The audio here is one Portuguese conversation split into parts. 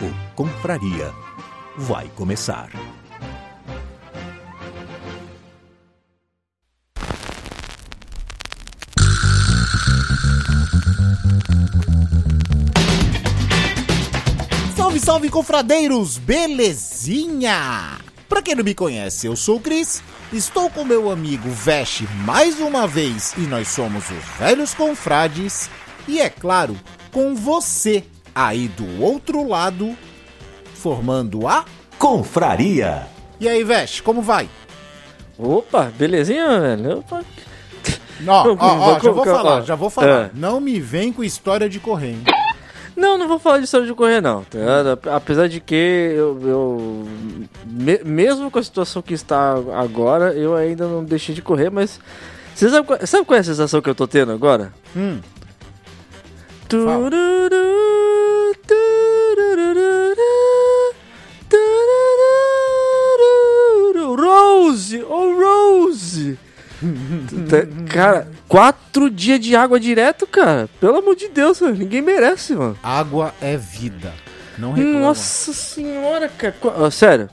O Confraria vai começar. Salve, salve, confradeiros! Belezinha? Pra quem não me conhece, eu sou o Cris, estou com meu amigo Veste mais uma vez e nós somos os Velhos Confrades. E é claro, com você aí do outro lado, formando a. Confraria! E aí, Veste, como vai? Opa, belezinha, velho? Opa. Ó, ó, ó, já vou falar, já vou falar. é. Não me vem com história de correr, hein? Não, não vou falar de história de correr, não. tá? Apesar de que eu. eu- me- mesmo com a situação que está agora, eu ainda não deixei de correr, mas. Você sabe, qual- sabe qual é a sensação que eu tô tendo agora? Hum, Tururu. Rose! Oh, Rose! Tá- cara, quatro dias de água direto, cara. Pelo amor de Deus, velho, ninguém merece, mano. água é vida. Não reclama. Nossa senhora, cara. Sério,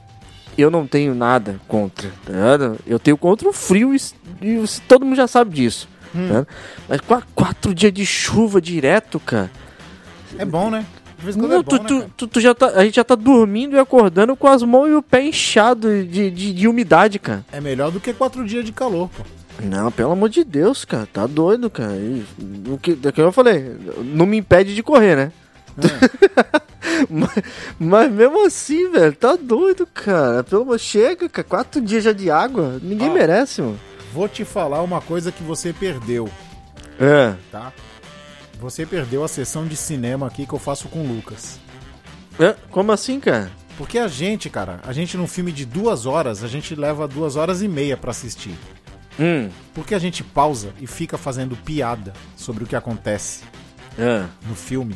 eu não tenho nada contra, tá ligado? Eu tenho contra o frio e, e todo mundo já sabe disso. tá ligado? Mas qua- quatro dias de chuva direto, cara. É bom, né? Quando Não, é bom, tu, né, tu, cara? tu- tu já tá, a gente já tá dormindo e acordando com as mãos e o pé inchado de, de, de umidade, cara. É melhor do que quatro dias de calor, pô. Não, pelo amor de Deus, cara. Tá doido, cara. O que, do que eu falei, não me impede de correr, né? mas, mas mesmo assim, velho, tá doido, cara. Pelo amor, chega, cara. Quatro dias já de água. Ninguém Ó. merece, mano. Vou te falar uma coisa que você perdeu, É. tá? Você perdeu a sessão de cinema aqui que eu faço com o Lucas. É, Como assim, cara? Porque a gente, cara, a gente num filme de duas horas, a gente leva duas horas e meia pra assistir. Hum. Porque a gente pausa e fica fazendo piada sobre o que acontece É. no filme.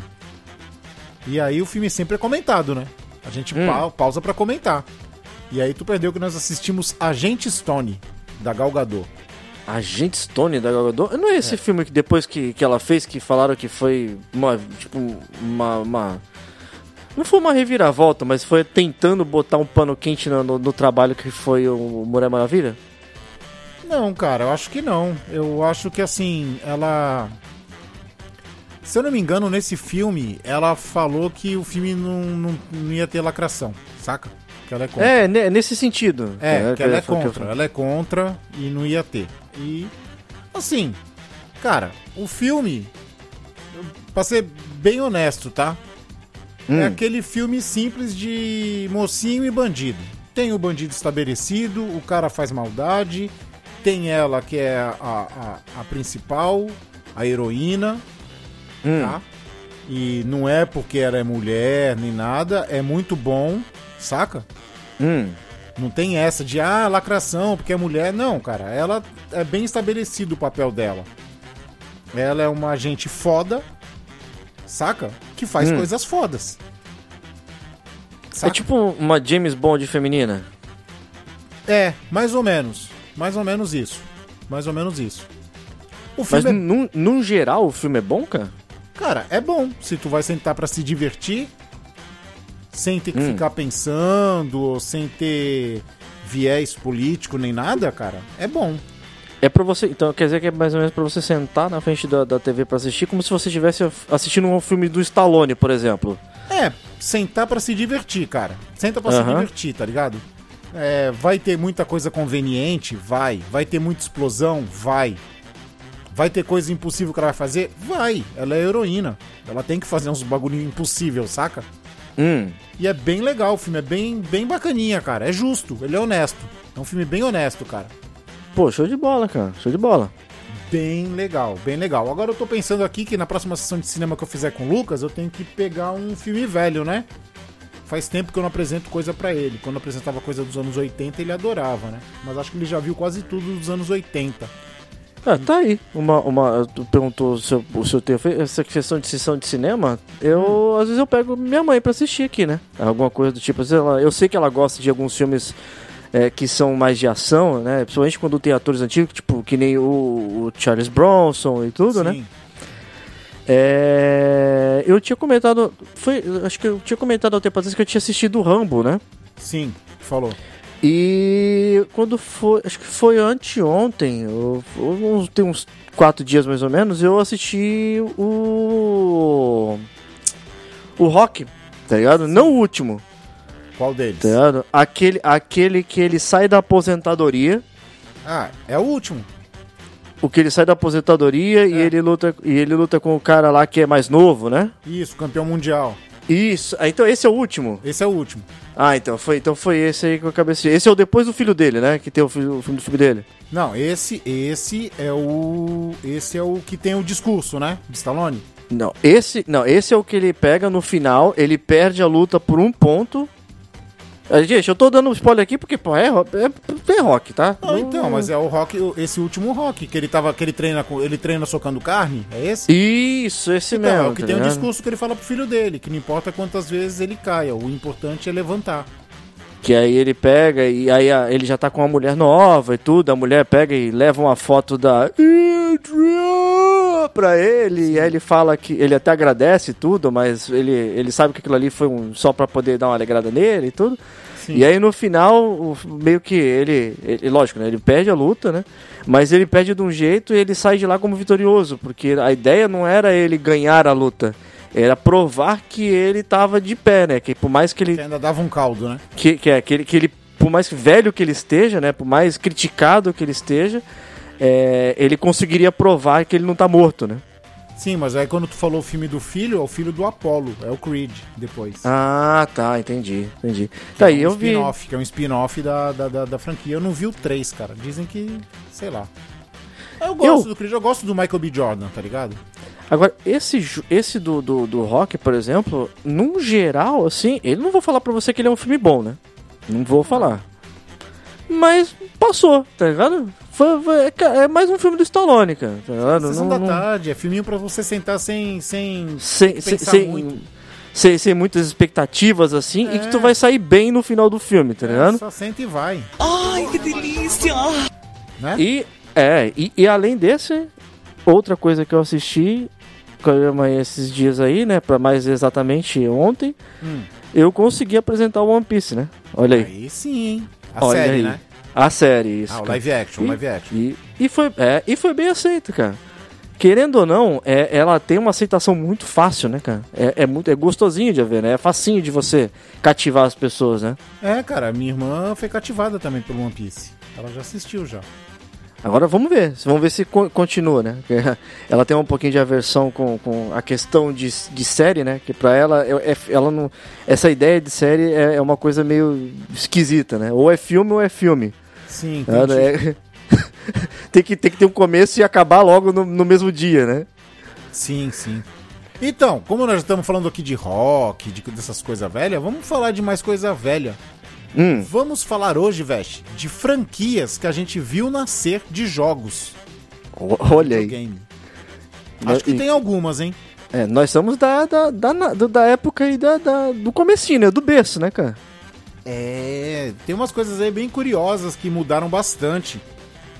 E aí o filme sempre é comentado, né? A gente Hum. pa- pausa pra comentar. E aí tu perdeu que nós assistimos Agente Stone, da Gal Gadot. Agente Stone da Gal Gadot? Não é esse filme que depois que, que ela fez que falaram que foi uma, tipo, uma, uma- Não foi uma reviravolta, mas foi tentando botar um pano quente no, no- no trabalho que foi o Mulher Maravilha? Não, cara, eu acho que não. Eu acho que assim, ela. Se eu não me engano, nesse filme, ela falou que o filme não, não, não ia ter lacração, saca? Que ela é contra. É, ne- nesse sentido. É, que ela é foi o que eu contra. Ela é contra e não ia ter. E. Assim, cara, o filme. Pra ser bem honesto, tá? Hum. É aquele filme simples de mocinho e bandido. Tem o bandido estabelecido, o cara faz maldade, tem ela que é a, a, a principal, a heroína, Hum. tá? E não é porque ela é mulher nem nada, é muito bom, saca? Hum. Não tem essa de, ah, lacração, porque é mulher. Não, cara, ela é bem estabelecido o papel dela. Ela é uma agente foda, saca? Que faz Hum. coisas fodas. É Saca? tipo uma James Bond feminina. É, mais ou menos. Mais ou menos isso. Mais ou menos isso. O Mas filme, é, num, num geral o filme é bom, cara? cara, é bom. Se tu vai sentar pra se divertir, sem ter que Hum. ficar pensando, ou sem ter viés político nem nada, cara, é bom. É pra você. Então quer dizer que é mais ou menos pra você sentar na frente da, da TV pra assistir, como se você estivesse assistindo um filme do Stallone, por exemplo. É, sentar pra se divertir, cara. Senta pra se divertir, tá ligado? É, vai ter muita coisa conveniente? Vai. Vai ter muita explosão? Vai. Vai ter coisa impossível que ela vai fazer? Vai. Ela é heroína. Ela tem que fazer uns bagulho impossível, saca? Hum. E é bem legal, o filme é bem, bem bacaninha, cara. É justo, ele é honesto. É um filme bem honesto, cara. Pô, show de bola, cara. Show de bola. Bem legal, bem legal. Agora eu tô pensando aqui que na próxima sessão de cinema que eu fizer com o Lucas, eu tenho que pegar um filme velho, né? Faz tempo que eu não apresento coisa pra ele. Quando eu apresentava coisa dos anos 80, ele adorava, né? Mas acho que ele já viu quase tudo dos anos 80. Ah, tá aí. Uma, uma, tu perguntou se eu- o seu tempo. Essa questão de sessão de cinema, eu às vezes eu pego minha mãe pra assistir aqui, né? Alguma coisa do tipo. lá, eu sei que ela gosta de alguns filmes é, que são mais de ação, né? Principalmente quando tem atores antigos, tipo, que nem o, o Charles Bronson e tudo, né? Sim. É, eu tinha comentado. Foi, acho que eu tinha comentado há um tempo atrás que eu tinha assistido o Rambo, né? Sim, falou. E quando foi, acho que foi anteontem, ou, ou tem uns quatro dias mais ou menos, eu assisti o. O Rock, tá ligado? Não o último, Qual deles? tá ligado? Aquele, aquele que ele sai da aposentadoria. Ah, é o último. O que ele sai da aposentadoria e, É. ele luta, e ele luta com o cara lá que é mais novo, né? Isso, campeão mundial. Isso, ah, então esse é o último. Esse é o último. Ah, então foi, então foi esse aí que eu acabei assistindo. Esse é o depois do filho dele, né? Que tem o, filho- o filme do filho dele. Não, esse, esse é o. Esse é o que tem o discurso, né? De Stallone. Não, esse, não, esse é o que ele pega no final, ele perde a luta por um ponto. Gente, eu tô dando spoiler aqui porque, pô, é, é, é rock, tá? Não, então, mas é o rock, esse último rock, que ele tava. que ele treina com. Ele treina socando carne, é esse? Isso, esse Então, mesmo. é o que tá tem ligado? discurso que ele fala pro filho dele, que não importa quantas vezes ele caia, o importante é levantar. Que aí ele pega e aí ele já tá com uma mulher nova e tudo, a mulher pega e leva uma foto da Adrian pra ele, e aí ele fala que ele até agradece tudo, mas ele, ele sabe que aquilo ali foi um, só pra poder dar uma alegrada nele e tudo. Sim. E aí no final, meio que ele, ele, lógico, né, ele perde a luta, né? Mas ele perde de um jeito e ele sai de lá como vitorioso, porque a ideia não era ele ganhar a luta, era provar que ele tava de pé, né? Que por mais que ele Que ainda dava um caldo, né? que, que é que ele, que ele, por mais velho que ele esteja, né, por mais criticado que ele esteja, é, ele conseguiria provar que ele não tá morto, né? Sim, mas aí quando tu falou o filme do filho, é o filho do Apollo, é o Creed, depois. Ah, tá, entendi, entendi. Tá aí, é um eu vi. spin-off, que é um spin-off da, da, da, da franquia. Eu não vi o 3, cara. Dizem que. sei lá. Eu gosto Eu- do Creed, eu gosto do Michael B. Jordan, tá ligado? Agora, esse, esse do, do, do Rock, por exemplo, num geral, assim, ele não vou falar pra você que ele é um filme bom, né? Não vou falar. Mas passou, tá ligado? Foi, foi- é, é mais um filme do Stallone, cara. Tá ligado? Sessão Não- da não- tarde, é filminho pra você sentar sem. sem... sem, sem, pensar sem, muito. sem, sem muitas expectativas assim e que tu É. vai sair bem no final do filme, tá ligado? Só senta e vai. Ai, que delícia! Né? E é, e, e além desse, outra coisa que eu assisti com a minha mãe esses dias aí, né, para mais exatamente ontem, Hum. eu consegui apresentar o One Piece, né? Olha aí. Aí sim, hein? A Olha série, aí. né? A série, isso. Ah, o live action, E- live action. E, e, foi, é, e foi bem aceito, cara. Querendo ou não, é, ela tem uma aceitação muito fácil, né, cara? É, é muito é gostosinho de ver, né? É facinho de você cativar as pessoas, né? É, cara, minha irmã foi cativada também pelo One Piece. Ela já assistiu já. Agora vamos ver, vamos ver se co- continua, né? Ela tem um pouquinho de aversão com, com a questão de, de série, né? Que pra ela, é, é- ela não, essa ideia de série é, é uma coisa meio esquisita, né? Ou é filme ou é filme. Sim, né? entendi. É- tem, que, tem que ter um começo e acabar logo no, no mesmo dia, né? Sim, sim. Então, como nós estamos falando aqui de rock, de, dessas coisas velhas, vamos falar de mais coisa velha. Hum, Vamos falar hoje, Veste, de franquias que a gente viu nascer de jogos. olha aí. Acho que tem algumas, hein? É, nós somos da, da, da, da época aí da, da- do comecinho, né? Do berço, né, cara? É, tem umas coisas aí bem curiosas que mudaram bastante,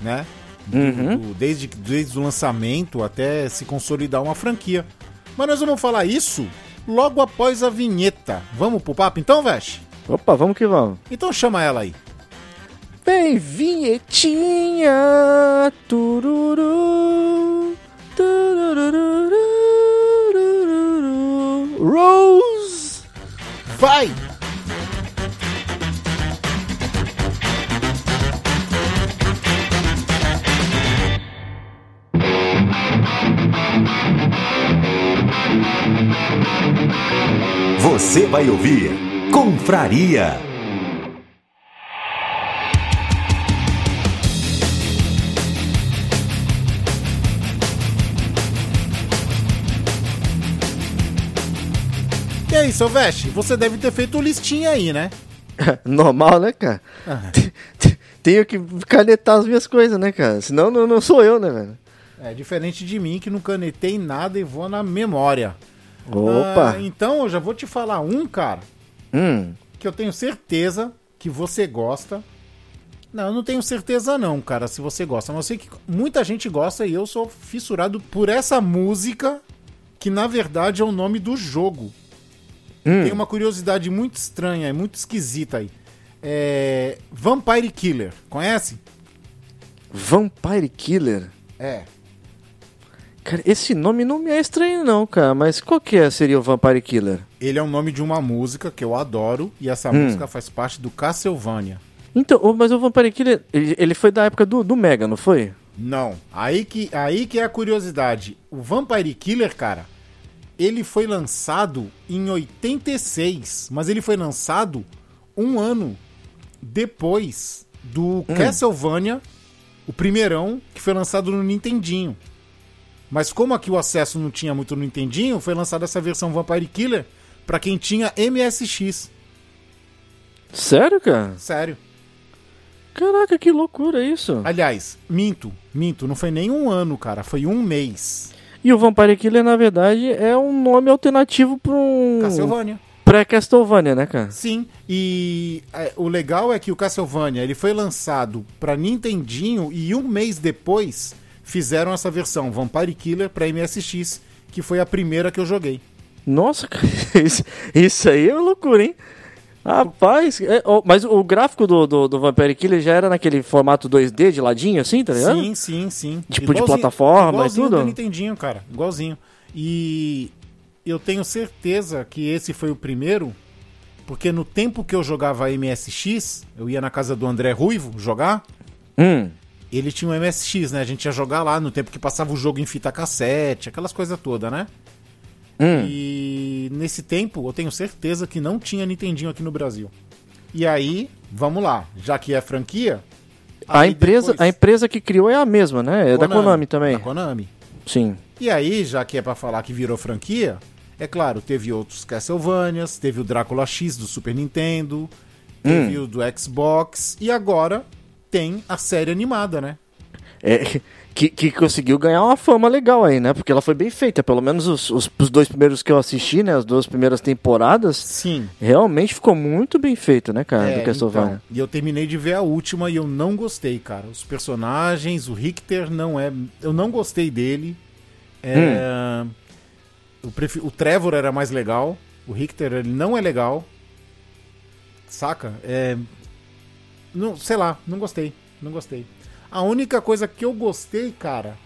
né? Uhum. do- desde, desde o lançamento até se consolidar uma franquia. Mas nós vamos falar isso logo após a vinheta. Vamos pro papo então, Veste? Opa, vamos que vamos. Então chama ela aí. Vem, vinhetinha. Tururu. Tururururururu. Rose. vai! Você vai ouvir Confraria. E aí, seu Veste, você deve ter feito listinha aí, né? Normal, né, cara? Ah. Tenho que canetar as minhas coisas, né, cara? Senão não, não sou eu, né, velho? É diferente de mim que não canetei nada e vou na memória. Opa! Ah, então eu já vou te falar um, cara, Hum. que eu tenho certeza que você gosta. Não, eu não tenho certeza não, cara, se você gosta. Mas eu sei que muita gente gosta e eu sou fissurado por essa música, que na verdade é o nome do jogo. Hum. Tem uma curiosidade muito estranha, muito esquisita aí. É... Vampire Killer, conhece? Vampire Killer? É. Cara, esse nome não me é estranho, não, cara. Mas qual que é, seria o Vampire Killer? Ele é o nome de uma música que eu adoro e essa Hum. música faz parte do Castlevania. Então, mas o Vampire Killer, ele, ele foi da época do, do Mega, não foi? Não, aí que, aí que é a curiosidade. O Vampire Killer, cara, ele foi lançado em 86, mas ele foi lançado um ano depois do Castlevania, o primeirão, que foi lançado no Nintendinho. Mas como aqui o acesso não tinha muito no Nintendinho, foi lançada essa versão Vampire Killer pra quem tinha MSX. Sério, cara? Sério. Caraca, que loucura isso. Aliás, minto, minto, não foi nem um ano, cara, foi um mês. E o Vampire Killer, na verdade, é um nome alternativo pra um Castlevania. pré-Castlevania, né, cara? Sim, e é, o legal é que o Castlevania ele foi lançado pra Nintendinho e um mês depois fizeram essa versão Vampire Killer pra MSX, que foi a primeira que eu joguei. Nossa, cara, isso, isso aí é uma loucura, hein? Rapaz, é, ó, mas o gráfico do, do, do Vampire Killer já era naquele formato 2D de ladinho, assim, tá ligado? Sim, sim, sim. Tipo de plataforma e igualzinho tudo? do Nintendinho, cara, igualzinho. E eu tenho certeza que esse foi o primeiro, porque no tempo que eu jogava MSX, eu ia na casa do André Ruivo jogar, Hum, ele tinha um MSX, né? A gente ia jogar lá no tempo que passava o jogo em fita cassete, aquelas coisas todas, né? hum. E nesse tempo eu tenho certeza que não tinha Nintendinho aqui no Brasil. E aí, vamos lá, já que é franquia. A empresa, depois- a empresa que criou é a mesma, né? É da Konami também. Da Konami. Sim. E aí, já que é pra falar que virou franquia, é claro, teve outros Castlevanias, teve o Drácula X do Super Nintendo, teve o do Xbox e agora tem a série animada, né? É, que, que conseguiu ganhar uma fama legal aí, né? Porque ela foi bem feita. Pelo menos os, os, os dois primeiros que eu assisti, né? As duas primeiras temporadas, Sim. realmente ficou muito bem feito, né, cara? É, do Castlevania. então, e eu terminei de ver a última e eu não gostei, cara. Os personagens, o Richter não é. Eu não gostei dele. É, eu prefi- O Trevor era mais legal. O Richter ele não é legal. Saca? É. Não, sei lá, não gostei. Não gostei. A única coisa que eu gostei, cara.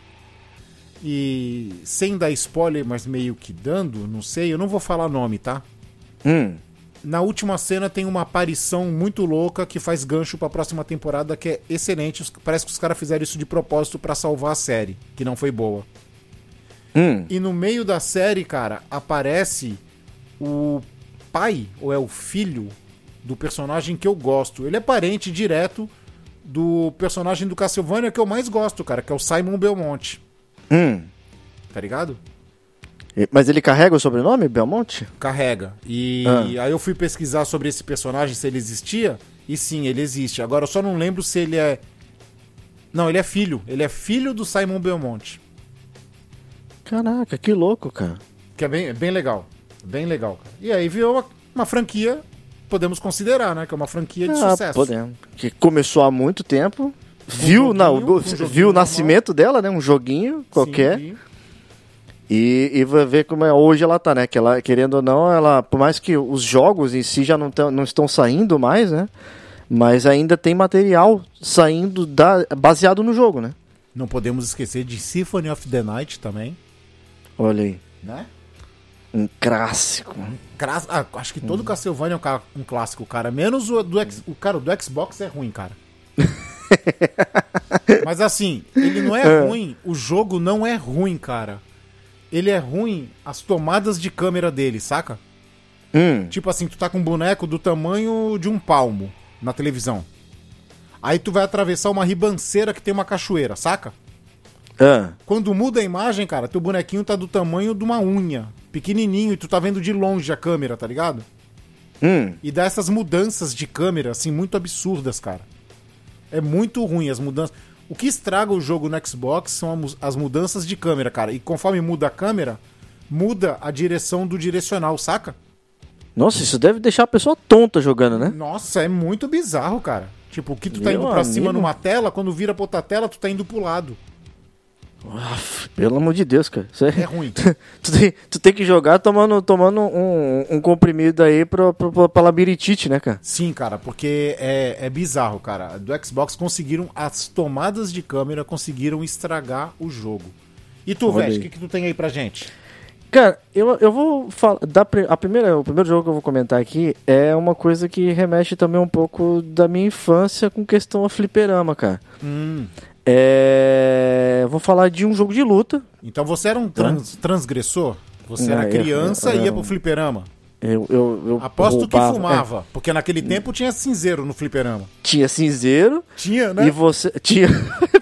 E sem dar spoiler, mas meio que dando, não sei, eu não vou falar nome, tá? Hum. Na última cena tem uma aparição muito louca que faz gancho pra próxima temporada que é excelente. Parece que os caras fizeram isso de propósito pra salvar a série, que não foi boa. Hum. E no meio da série, cara, aparece o pai, ou é o filho, do personagem que eu gosto. Ele é parente direto do personagem do Castlevania que eu mais gosto, cara, que é o Simon Belmont. Hum. Tá ligado? Mas ele carrega o sobrenome, Belmonte? Carrega. E Ah. aí eu fui pesquisar sobre esse personagem, se ele existia. E sim, ele existe. Agora eu só não lembro se ele é. Não, ele é filho. Ele é filho do Simon Belmont. Caraca, que louco, cara. Que é bem, bem legal. Bem legal, cara. E aí virou uma, uma franquia, podemos considerar, né? Que é uma franquia de Ah, sucesso. podemos. Que começou há muito tempo. Viu, na, um viu o normal. nascimento dela, né? Um joguinho qualquer. Sim, E, e vai ver como é hoje ela tá, né? Que ela, querendo ou não, ela, por mais que os jogos em si já não, tão, não estão saindo mais, né? Mas ainda tem material saindo da, baseado no jogo, né? Não podemos esquecer de Symphony of the Night também, Olha aí. né? Um clássico. Cras- ah, acho que todo Castlevania é um, ca- um clássico, cara. Menos o do, X- o cara do Xbox é ruim, cara. Mas assim, ele não é ruim, o jogo não é ruim, cara. Ele é ruim as tomadas de câmera dele, saca? Hum. Tipo assim, tu tá com um boneco do tamanho de um palmo na televisão. Aí tu vai atravessar uma ribanceira que tem uma cachoeira, saca? Ah. Quando muda a imagem, cara, teu bonequinho tá do tamanho de uma unha. Pequenininho e tu tá vendo de longe a câmera, tá ligado? Hum. E dá essas mudanças de câmera, assim, muito absurdas, cara. É muito ruim as mudanças. O que estraga o jogo no Xbox são as mudanças de câmera, cara. E conforme muda a câmera, muda a direção do direcional, saca? Nossa, isso deve deixar a pessoa tonta jogando, né? Nossa, é muito bizarro, cara. Tipo, o que tu tá Meu indo pra cima amigo. numa tela, quando vira pra outra tela, tu tá indo pro lado. Aff, pelo amor de Deus, cara. É... É ruim. tu, tem, tu tem que jogar tomando, tomando um, um comprimido aí pra, pra, pra labirintite, né, cara? Sim, cara, porque é, é bizarro, cara. Do Xbox conseguiram, as tomadas de câmera conseguiram estragar o jogo. E tu, aí. o que, que tu tem aí pra gente? Cara, eu, eu vou falar. Da, a primeira, o primeiro jogo que eu vou comentar aqui é uma coisa que remete também um pouco da minha infância com questão a fliperama, cara. Hum, É. Vou falar de um jogo de luta. então você era um trans- transgressor? Você Não, era eu- criança eu- e ia pro fliperama? Eu, eu, Aposto que roubava- fumava, porque naquele tempo tinha cinzeiro no fliperama. é, tinha cinzeiro Tinha, né? e você. Tinha.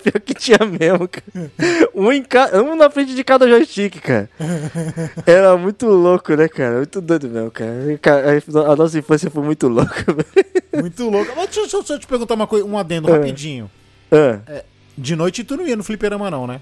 Pior que tinha mesmo, cara. Um, em ca... um na frente de cada joystick, cara. Era muito louco, né, cara? Muito doido mesmo, cara. A nossa infância foi muito louca, velho. Muito louco. Mas deixa, eu- deixa eu te perguntar uma coisa, um adendo É. rapidinho. Ah, De noite tu não ia no fliperama não, né?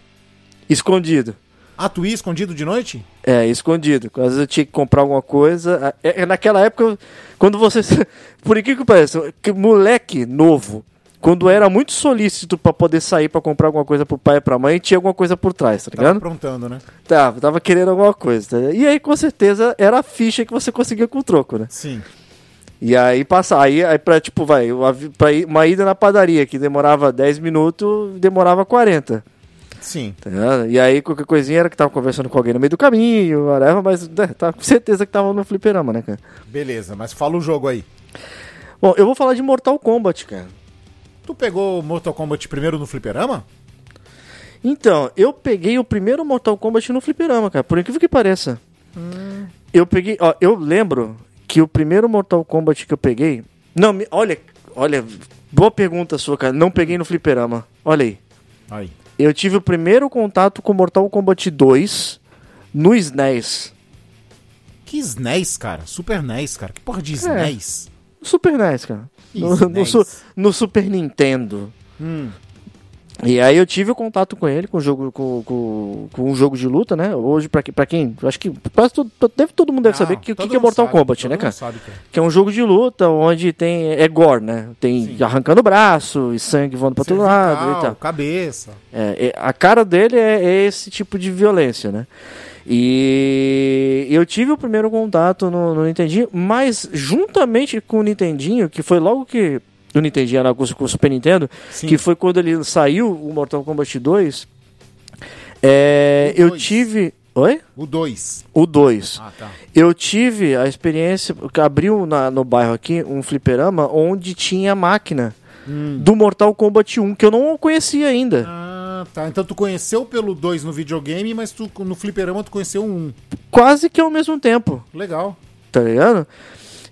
escondido. Ah, tu ia escondido de noite? É, escondido. Às vezes eu tinha que comprar alguma coisa. É, é naquela época, quando você. Por incrível que pareça, que moleque novo, quando era muito solícito pra poder sair pra comprar alguma coisa pro pai e pra mãe, tinha alguma coisa por trás, tá Tava ligado? aprontando, né? Tava, tava querendo alguma coisa. tá? E aí, com certeza, era a ficha que você conseguia com o troco, né? Sim. E aí passa, aí, aí pra, tipo, vai, uma, pra uma ida na padaria que demorava 10 minutos, demorava 40. Sim. Tá? E aí qualquer coisinha era que tava conversando com alguém no meio do caminho, whatever, mas né, tá com certeza que tava no fliperama, né, cara? Beleza, mas fala o jogo aí. Bom, eu vou falar de Mortal Kombat, cara. Tu pegou Mortal Kombat primeiro no fliperama? Então, eu peguei o primeiro Mortal Kombat no fliperama, cara, por incrível que pareça. Eu peguei, ó, eu lembro que o primeiro Mortal Kombat que eu peguei. Não, me- olha, olha, boa pergunta sua, cara. Não peguei no fliperama. Olha aí. Aí. Eu tive o primeiro contato com Mortal Kombat 2 no SNES. Que SNES, cara? Super NES, cara. Que porra de SNES? No Super NES, cara. No, no no Super Nintendo. Hum. E aí eu tive o contato com ele, com o jogo, com, com, com um jogo de luta, né? Hoje, pra, pra quem. Acho que quase todo, deve, todo mundo deve Não, saber que, o que, que é Mortal sabe, Kombat, né, cara? sabe que é. Que é um jogo de luta onde tem. É gore, né? Tem Sim. arrancando braço e sangue voando pra todo lado e tal. cabeça. É, é, a cara dele é, é esse tipo de violência, né? E eu tive o primeiro contato no, no Nintendinho, mas juntamente com o Nintendinho, que foi logo que o Nintendinho era com, com o Super Nintendo, Sim. que foi quando ele saiu o Mortal Kombat 2, é, eu dois. tive. Oi? O 2. O 2. Ah, tá. Eu tive a experiência, abriu na- no bairro aqui um fliperama onde tinha máquina Hum. do Mortal Kombat 1, que eu não conhecia ainda. Ah, tá. Então tu conheceu pelo 2 no videogame, mas tu no fliperama tu conheceu o 1. Um. Quase que ao mesmo tempo. Legal. tá ligado?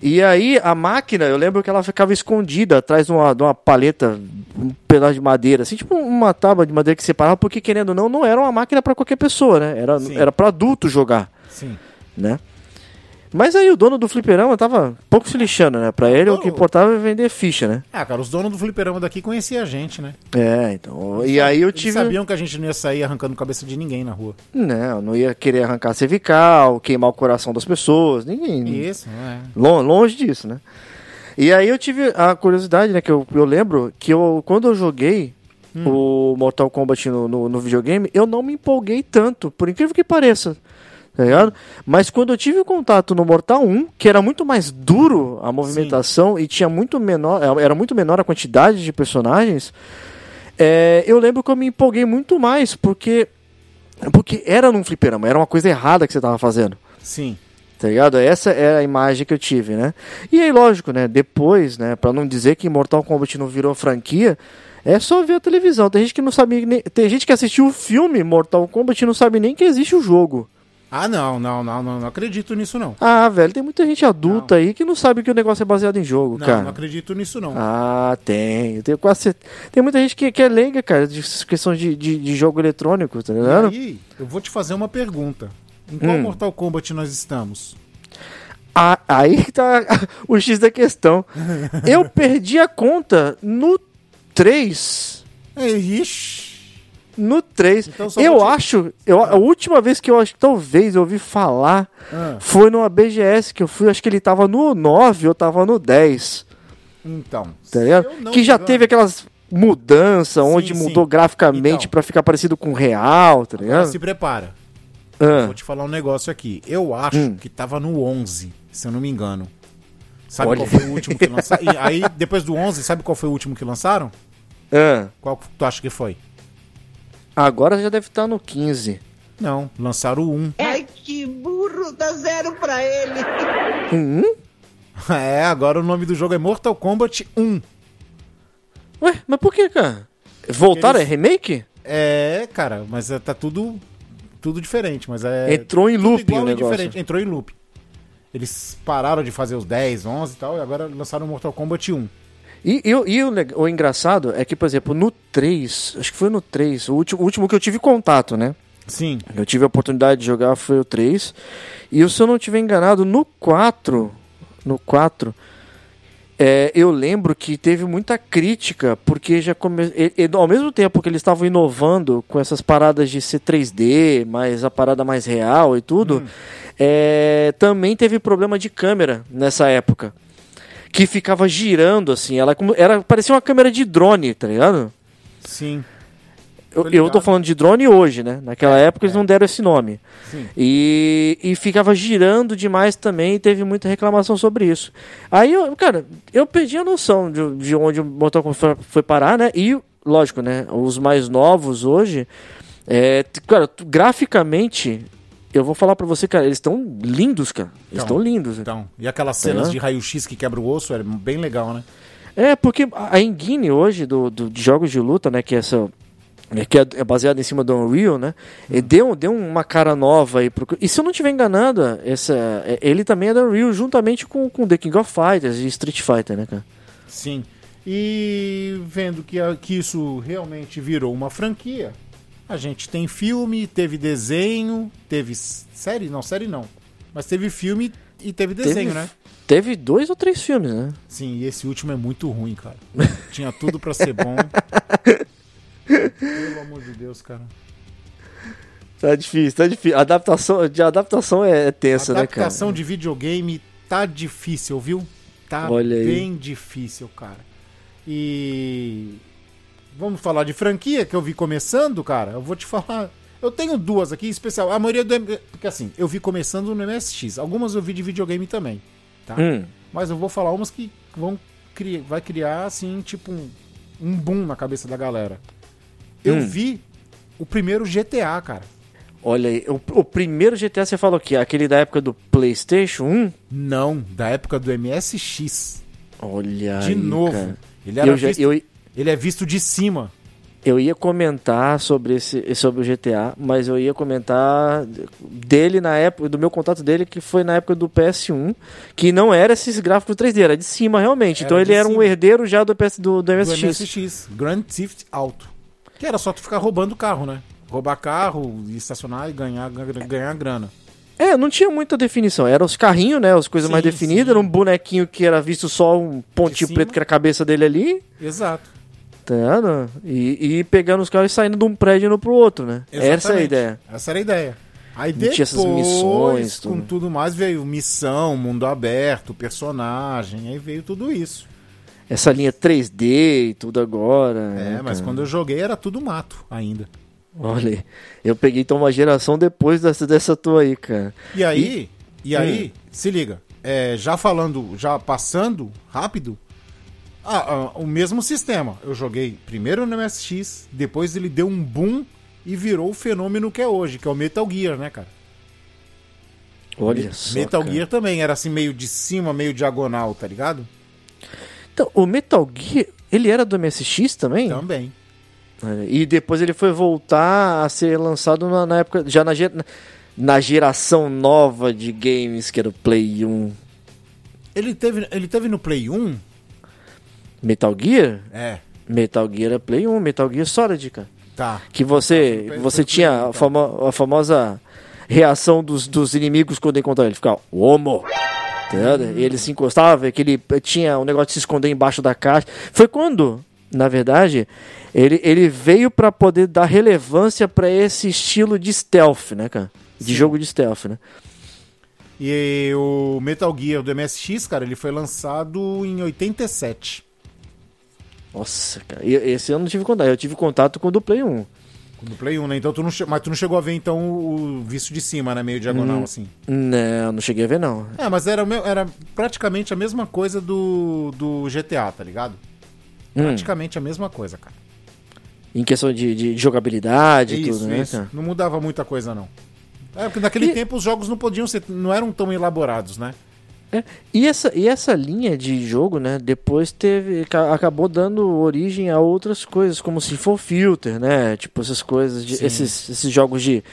E aí a máquina, eu lembro que ela ficava escondida atrás de uma, de uma paleta, um pedaço de madeira, assim, tipo uma tábua de madeira que separava, porque querendo ou não, não era uma máquina pra qualquer pessoa, né? Era, Sim. era pra adulto jogar, Sim. né? Mas aí o dono do fliperama tava pouco se lixando, né? Pra ele o que importava é vender ficha, né? Ah, cara, os donos do fliperama daqui conheciam a gente, né? É, então. E aí eu Eles tive. sabiam que a gente não ia sair arrancando cabeça de ninguém na rua. Não, não ia querer arrancar cervical, queimar o coração das pessoas, ninguém. Isso, é. Lon- Longe disso, né? E aí eu tive a curiosidade, né? Que eu, eu lembro que eu, quando eu joguei o Mortal Kombat no, no, no videogame, eu não me empolguei tanto, por incrível que pareça. Tá ligado? Mas quando eu tive contato no Mortal 1, que era muito mais duro a movimentação e tinha muito menor, era muito menor a quantidade de personagens, é, eu lembro que eu me empolguei muito mais, porque porque era num fliperama, era uma coisa errada que você tava fazendo. Sim. Tá ligado? Essa era a imagem que eu tive, né? E aí, lógico, né? Depois, né? Pra não dizer que Mortal Kombat não virou franquia, é só ver a televisão. Tem gente que não sabe nem... Tem gente que assistiu o filme Mortal Kombat e não sabe nem que existe o jogo. Ah, não, não, não, não, não acredito nisso não. Ah, velho, tem muita gente adulta aí que não sabe que o negócio é baseado em jogo, Não, cara. não acredito nisso não. Ah, tem. Tem, quase, tem muita gente que, que é leiga, cara, de questão de, de, de jogo eletrônico, tá E ligado? aí, eu vou te fazer uma pergunta. Em qual Hum. Mortal Kombat nós estamos? Ah, aí tá o X da questão. Eu perdi a conta no 3. É, Ixi. No 3. Então eu te- acho. Eu, a última vez que eu acho talvez eu ouvi falar Ah, foi numa BGS que eu fui. Acho que ele tava no 9 ou tava no 10. então. Tá eu Que já engano- teve aquelas mudanças onde sim. mudou graficamente Então. pra ficar parecido com real, tá ligado? se prepara. Ah. Vou te falar um negócio aqui. Eu acho Hum. que tava no 11, se eu não me engano. Sabe Olha. qual foi o último que lançaram? E aí, depois do 11, sabe qual foi o último que lançaram? Ah. Qual tu acha que foi? Agora já deve estar no 15. Não, lançaram o 1. Ai, que burro, dá zero pra ele. Hum? É, agora o nome do jogo é Mortal Kombat 1. Ué, mas por que, cara? Voltaram? Eles- É remake? É, cara, mas é- tá tudo tudo diferente, mas é Entrou em tudo loop igual o e negócio. diferente. Entrou em loop. Eles pararam de fazer os 10, 11 e tal, e agora lançaram o Mortal Kombat 1. E, e o- e o, o engraçado é que, por exemplo, no 3, acho que foi no 3, o último, o último que eu tive contato, né? Sim. Eu tive a oportunidade de jogar foi o 3. E se eu não estiver enganado, no 4, no 4, é, eu lembro que teve muita crítica, porque já come... e- e- ao mesmo tempo que eles estavam inovando com essas paradas de ser 3D, mais a parada mais real e tudo, é, também teve problema de câmera nessa época. Que ficava girando assim, ela como- era parecia uma câmera de drone, tá ligado? Sim. Eu, Tô eu tô falando de drone hoje, né? Naquela época eles não deram esse nome. Sim. E, e ficava girando demais também e teve muita reclamação sobre isso. Aí, eu, cara, eu perdi a noção de, de onde o Mortal Kombat foi- parar, né? E, lógico, né? Os mais novos hoje, é, cara, graficamente, eu vou falar pra você, cara, eles estão lindos, cara. Eles Então, estão lindos. Então, e aquelas cenas É. de raio-x que quebra o osso, era bem legal, né? É, porque a engine hoje do, do- de jogos de luta, né, que é essa é, que é é baseado em cima do Unreal, né? E deu, deu uma cara nova aí pro. E se eu não estiver enganado, essa, é- ele também é da Unreal juntamente com, com The King of Fighters e Street Fighter, né, cara? Sim. E vendo que, a- que isso realmente virou uma franquia, a gente tem filme, teve desenho, teve série? Não, série não. Mas teve filme e teve desenho, Teve- né? Teve dois ou três filmes, né? Sim, e esse último é muito ruim, cara. Tinha tudo pra ser bom. Pelo amor de Deus, cara. Tá difícil, tá difícil. Adaptação, de adaptação é, é tensa, A né, cara? adaptação de videogame tá difícil, viu? Tá Olha aí. bem difícil, cara. E vamos falar de franquia que eu vi começando, cara. Eu vou te falar. Eu tenho duas aqui, em especial. A maioria do. Porque assim, eu vi começando no MSX. Algumas eu vi de videogame também. Tá? Hum, Mas eu vou falar umas que vão criar, vai criar assim, tipo um, um boom na cabeça da galera. Eu Hum. vi o primeiro GTA, cara. olha aí. O, o primeiro GTA você falou que aquele da época do PlayStation 1? Não, da época do MSX. Olha De aí, novo. cara. Ele, era Eu, já, visto, eu, ele é visto de cima. Eu ia comentar sobre esse sobre o GTA, mas eu ia comentar dele na época, do meu contato dele, que foi na época do PS1, que não era esses gráficos 3D, era de cima realmente. Era então ele era um herdeiro já do, PS, do, do Do MSX. MSX. Grand Theft Auto. Que era só tu ficar roubando carro, né? Roubar carro, estacionar e ganhar, ganhar, grana. É, não tinha muita definição. Eram os carrinhos, né? As coisas Sim, mais definidas. sim. Era um bonequinho que era visto só um pontinho preto que era a cabeça dele ali. Exato. Tá? E, e pegando os carros e saindo de um prédio indo pro outro, né? Essa é a Exatamente. ideia. Essa era a ideia. Aí Não depois, tinha essas missões, com tudo. tudo mais, veio missão, mundo aberto, personagem, aí veio tudo isso. Essa linha 3D e tudo agora. É, né, mas cara? quando eu joguei era tudo mato ainda. Olha, eu peguei então uma geração depois dessa, dessa tua aí, cara. E aí, e, aí, Hum. se liga, é, já falando, já passando rápido, ah, ah, o mesmo sistema. Eu joguei primeiro no MSX, depois ele deu um boom e virou o fenômeno que é hoje, que é o Metal Gear, né, cara? Olha só. Metal cara. Gear também era assim, meio de cima, meio diagonal, tá ligado? Então, o Metal Gear, ele era do MSX também? Também. É, E depois ele foi voltar a ser lançado na, na época, já na, na geração nova de games, que era o Play 1. Ele teve, ele teve no Play 1? Metal Gear? É, Metal Gear era Play 1, Metal Gear Solid, cara. tá. Que você, Foi- você tinha Play 1, a, tá. famo- a famosa reação dos, dos inimigos quando encontravam ele. Ficava, homo! Entendeu? Hum. E ele se encostava, que ele tinha um negócio de se esconder embaixo da caixa. Foi quando, na verdade, ele, ele veio pra poder dar relevância pra esse estilo de stealth, né, cara? De jogo de stealth, né? E o Metal Gear do MSX, cara, ele foi lançado em 87. Nossa, cara. E esse eu não tive contato. Eu tive contato com o do Play 1. Do Play 1, né? Então tu não Mas tu não chegou a ver, então, o visto de cima, né? Meio diagonal, Hum. assim. Não, não cheguei a ver, não. É, mas era, era praticamente a mesma coisa do, do GTA, tá ligado? Hum. Praticamente a mesma coisa, cara. Em questão de, de jogabilidade e isso, tudo, né, isso. cara? Não mudava muita coisa, não. É, porque naquele E- tempo os jogos não podiam ser, não eram tão elaborados, né? É, e, essa, e essa linha de jogo, né, depois teve, ca- acabou dando origem a outras coisas, como Sinful Filter, né, tipo essas coisas, de, esses, esses jogos de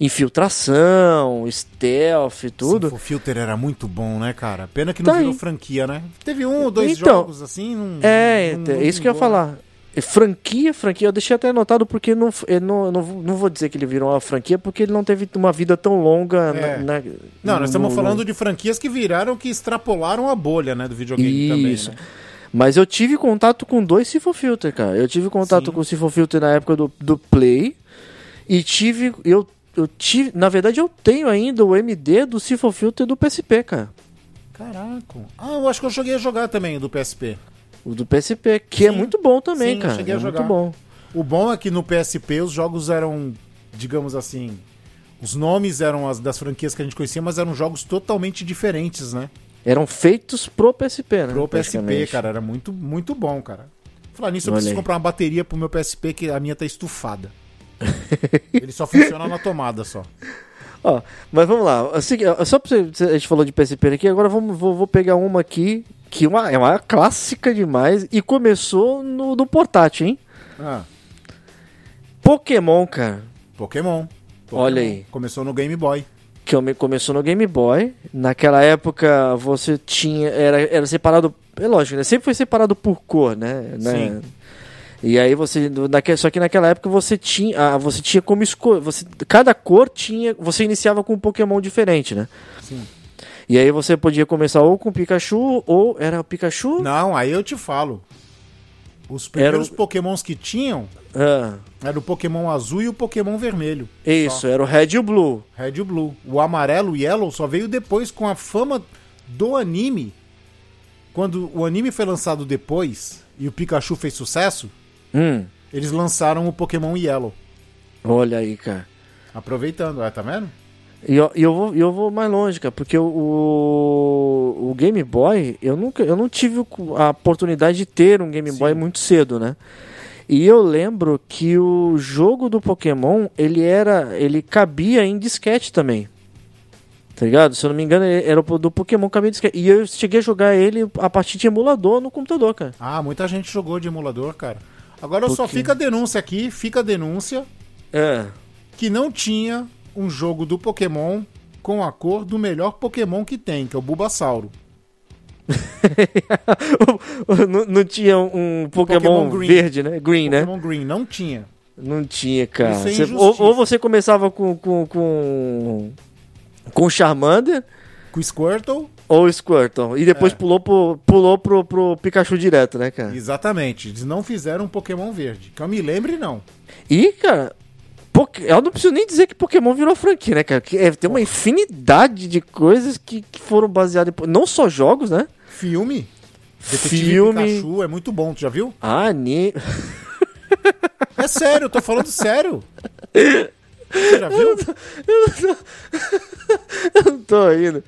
infiltração, stealth e tudo. Sim, o Filter era muito bom, né, cara? Pena que Tá não virou aí. franquia, né? Teve um ou dois Então, jogos assim, não, É, não- então, não é isso que eu ia falar. Franquia, franquia, eu deixei até anotado porque não, eu não, não, vou- não vou dizer que ele virou uma franquia porque ele não teve uma vida tão longa É. na, na- Não, nós estamos no- falando de franquias que viraram, que extrapolaram a bolha, né, do videogame Isso. também, né? Mas eu tive contato com dois Sifo Filter, cara. Eu tive contato Sim. com o Sifo Filter na época do, do Play. E tive. Eu, eu tive. Na verdade, eu tenho ainda o MD do Sifo Filter do PSP, cara. Caraca. Ah, eu acho que eu cheguei a jogar também do PSP. O do PSP, que é Sim. muito bom também, Sim, eu cara. cheguei a é jogar. muito bom. O bom é que no PSP os jogos eram, digamos assim, os nomes eram as das franquias que a gente conhecia, mas eram jogos totalmente diferentes, né? Eram feitos pro PSP, né? Pro PSP, cara, era muito, muito bom, cara. Falar nisso, eu Olha preciso comprar uma bateria pro meu PSP que a minha tá estufada. Ele só funciona na tomada só. Ó, mas vamos lá. Assim, só pra você, a gente falou de PSP aqui, agora vamos, vou, vou pegar uma aqui que uma, é uma clássica demais e começou no, no portátil, hein? Ah, Pokémon, cara. Pokémon. Pokémon. Olha aí. Começou no Game Boy. que eu me- começou no Game Boy. Naquela época você tinha. Era, era separado. É lógico, né? Sempre foi separado por cor, né? né? Sim. E aí você. Naque, só que naquela época você tinha. Ah, você tinha como escolher. Você, cada cor tinha. Você iniciava com um Pokémon diferente, né? Sim. E aí você podia começar ou com Pikachu, ou. Era o Pikachu? Não, aí eu te falo. Os primeiros o- Pokémons que tinham Ah, era o Pokémon azul e o Pokémon vermelho. isso, era o Red e o Blue. Red e o Blue. O amarelo, o Yellow, só veio depois com a fama do anime. Quando o anime foi lançado depois e o Pikachu fez sucesso, Hum, eles lançaram o Pokémon Yellow. olha aí, cara. Aproveitando, é, tá vendo? E eu, eu, vou, eu vou mais longe, cara, porque o, o, Game Boy, eu nunca eu não tive a oportunidade de ter um Game Boy muito cedo, né? E eu lembro que o jogo do Pokémon, ele era. ele cabia em disquete também. Tá ligado? Se eu não me engano, era o do Pokémon cabia em disquete. E eu cheguei a jogar ele a partir de emulador no computador, cara. Ah, muita gente jogou de emulador, cara. Agora só Pouquinho. fica a denúncia aqui, fica a denúncia É. que não tinha um jogo do Pokémon com a cor do melhor Pokémon que tem, que é o Bulbasauro. não, não tinha um Pokémon, Pokémon Green. verde, né? Green, né? Pokémon Green não tinha. Não tinha, cara. Isso é Você- ou, ou você começava com com com, com Charmander Com o Squirtle, ou Squirtle e depois É. pulou pro pulou pro, pro Pikachu direto, né, cara? exatamente. Eles não fizeram um Pokémon verde. Que eu me lembre, não. E, cara, eu não preciso nem dizer que Pokémon virou franquia, né, cara? Que é, tem uma infinidade de coisas que, que foram baseadas em não só jogos, né? Filme. Detetive Filme, Pikachu é muito bom, tu já viu? anime. É sério, eu tô falando sério. Você já viu? Eu não tô indo.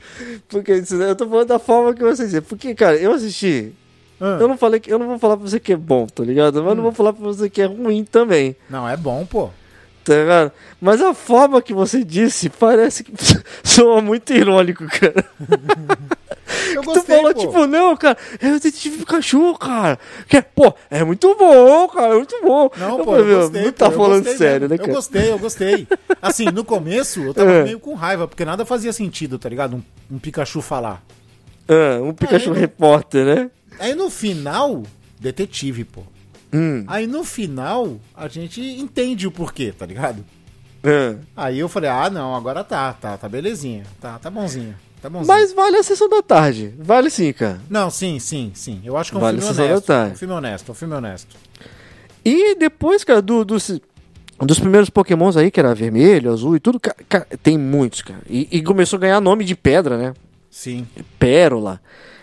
Porque eu tô falando da forma que você dizer. Porque, cara, eu assisti. Ah, Eu não falei que eu não vou falar pra você que é bom, tá ligado? Mas não vou falar pra você que é ruim também. Não, é bom, pô. Tá? Mas a forma que você disse parece que soa muito irônico, cara. Eu tu gostei, falou, pô. tipo, não, cara, é o detetive Pikachu, cara. Que, é, pô, é muito bom, cara, é muito bom. Não, Eu pô, eu meu, gostei, não pô, tá eu falando sério, mesmo. né, Eu cara? gostei, eu gostei. Assim, no começo eu tava É. meio com raiva, porque nada fazia sentido, tá ligado? Um, um Pikachu falar. Ah, um Pikachu Aí, repórter, né? Aí no final, detetive, pô. Hum. Aí no final, a gente entende o porquê, tá ligado? Ah. Aí eu falei, ah, não, agora tá, tá, tá belezinha. Tá, tá bonzinho. Tá bonzinho. Mas vale a sessão da tarde. Vale sim, cara. Não, sim, sim, sim. Eu acho que é um Vale filme Sessão da honesto. Tarde. Um filme honesto, um filme honesto. E depois, cara, do, dos, dos primeiros pokémons aí, que era vermelho, azul e tudo, ca- ca- tem muitos, cara. E, e começou a ganhar nome de pedra, né? Sim. Pérola,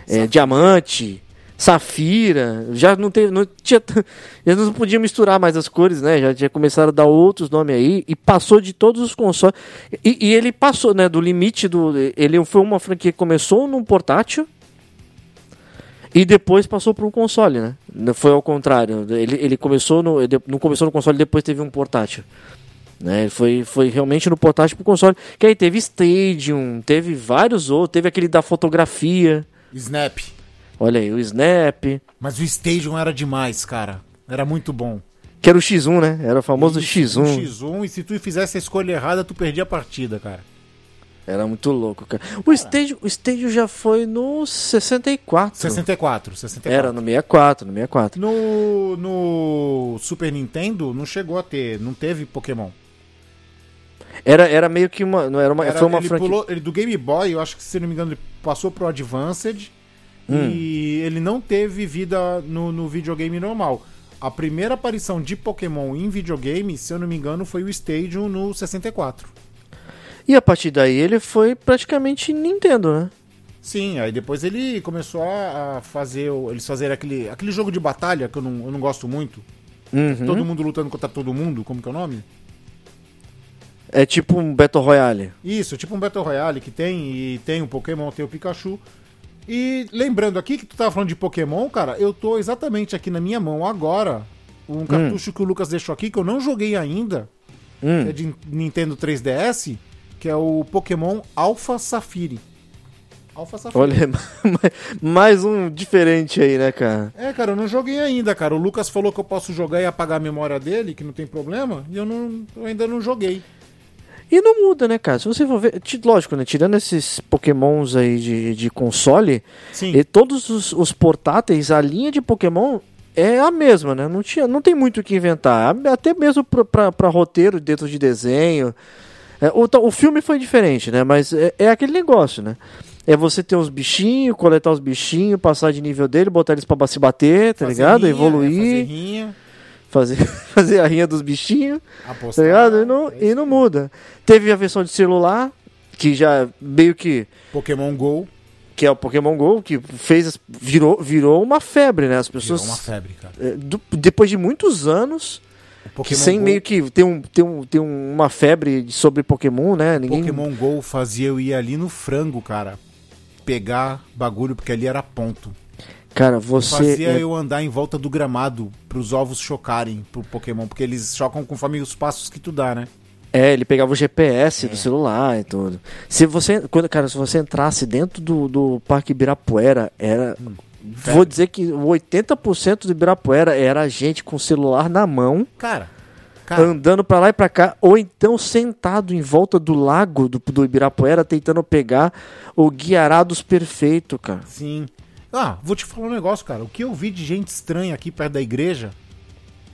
é, diamante, safira. Já não teve, não tinha, já não podia misturar mais as cores, né? Já tinha começado a dar outros nomes aí e passou de todos os consoles. E, e ele passou, né, do limite do. Ele foi uma franquia que começou num portátil. E depois passou para um console, né? Foi ao contrário. Ele, ele começou no, não começou no console, depois teve um portátil. Né? Foi, foi realmente no portátil pro console. Que aí teve Stadium, teve vários outros, teve aquele da fotografia. Snap. Olha aí, o Snap. Mas o Stadium era demais, cara. Era muito bom. Que era o X1, né? Era o famoso O X1. X1, e se tu fizesse a escolha errada, tu perdia a partida, cara. Era muito louco, cara. O Stadium, o Stadium já foi no 64. 64, 64. Era no 64, no 64. No, no Super Nintendo não chegou a ter, não teve Pokémon. Era, era meio que uma. Não era uma, Era- foi uma ele franquia. pulou, ele do Game Boy, eu acho que se não me engano, ele passou pro Advanced Hum. e ele não teve vida no, no videogame normal. A primeira aparição de Pokémon em videogame, se eu não me engano, foi o Stadium no 64. E a partir daí ele foi praticamente Nintendo, né? Sim, aí depois ele começou a fazer. Eles fazerem aquele, aquele jogo de batalha que eu não, eu não gosto muito. Uhum. Todo mundo lutando contra todo mundo, como que é o nome? É tipo um Battle Royale. Isso, tipo um Battle Royale que tem, e tem o Pokémon, tem o Pikachu. E lembrando aqui que tu tava falando de Pokémon, cara, eu tô exatamente aqui na minha mão agora um cartucho que o Lucas deixou aqui, que eu não joguei ainda, Hum. que é de Nintendo 3DS, que é o Pokémon Alpha Safiri. Alpha Safiri. Olha, mais um diferente aí, né, cara? É, cara, eu não joguei ainda, cara. O Lucas falou que eu posso jogar e apagar a memória dele, que não tem problema, e eu, não, eu ainda não joguei. E não muda, né, cara? Se você for ver. Lógico, né? Tirando esses pokémons aí de, de console, Sim. e todos os, os portáteis, a linha de Pokémon é a mesma, né? Não, tinha, não tem muito o que inventar. Até mesmo pra roteiro dentro de desenho. É, o, o filme foi diferente, né? Mas é, é aquele negócio, né? É você ter os bichinhos, coletar os bichinhos, passar de nível dele, botar eles pra se bater, tá Fazer ligado? rinha, é, Evoluir, rinha, fazer, fazer a rinha dos bichinhos. Tá apostar. ligado? E não, é e não muda. Teve a versão de celular, que já meio que. Pokémon GO Que é o Pokémon GO, que fez. Virou, virou uma febre, né? As virou pessoas. uma febre, cara. é, depois de muitos anos, sem Go, meio que ter, um, ter, um, ter um- uma febre sobre Pokémon, né? Ninguém. Pokémon GO fazia eu ir ali no frango, cara. Pegar bagulho, porque ali era ponto. Cara, você. Fazia é- eu andar em volta do gramado pros ovos chocarem pro Pokémon, porque eles chocam conforme os passos que tu dá, né? É, ele pegava o GPS É. do celular e tudo. Se você, quando, cara, se você entrasse dentro do, do Parque Ibirapuera, era. Hum. Vou dizer que 80% do Ibirapuera era gente com o celular na mão, Cara, cara, andando pra lá e pra cá, ou então sentado em volta do lago do, do Ibirapuera, tentando pegar o Guiarados perfeito, cara. sim. Ah, vou te falar um negócio, cara. O que eu vi de gente estranha aqui perto da igreja,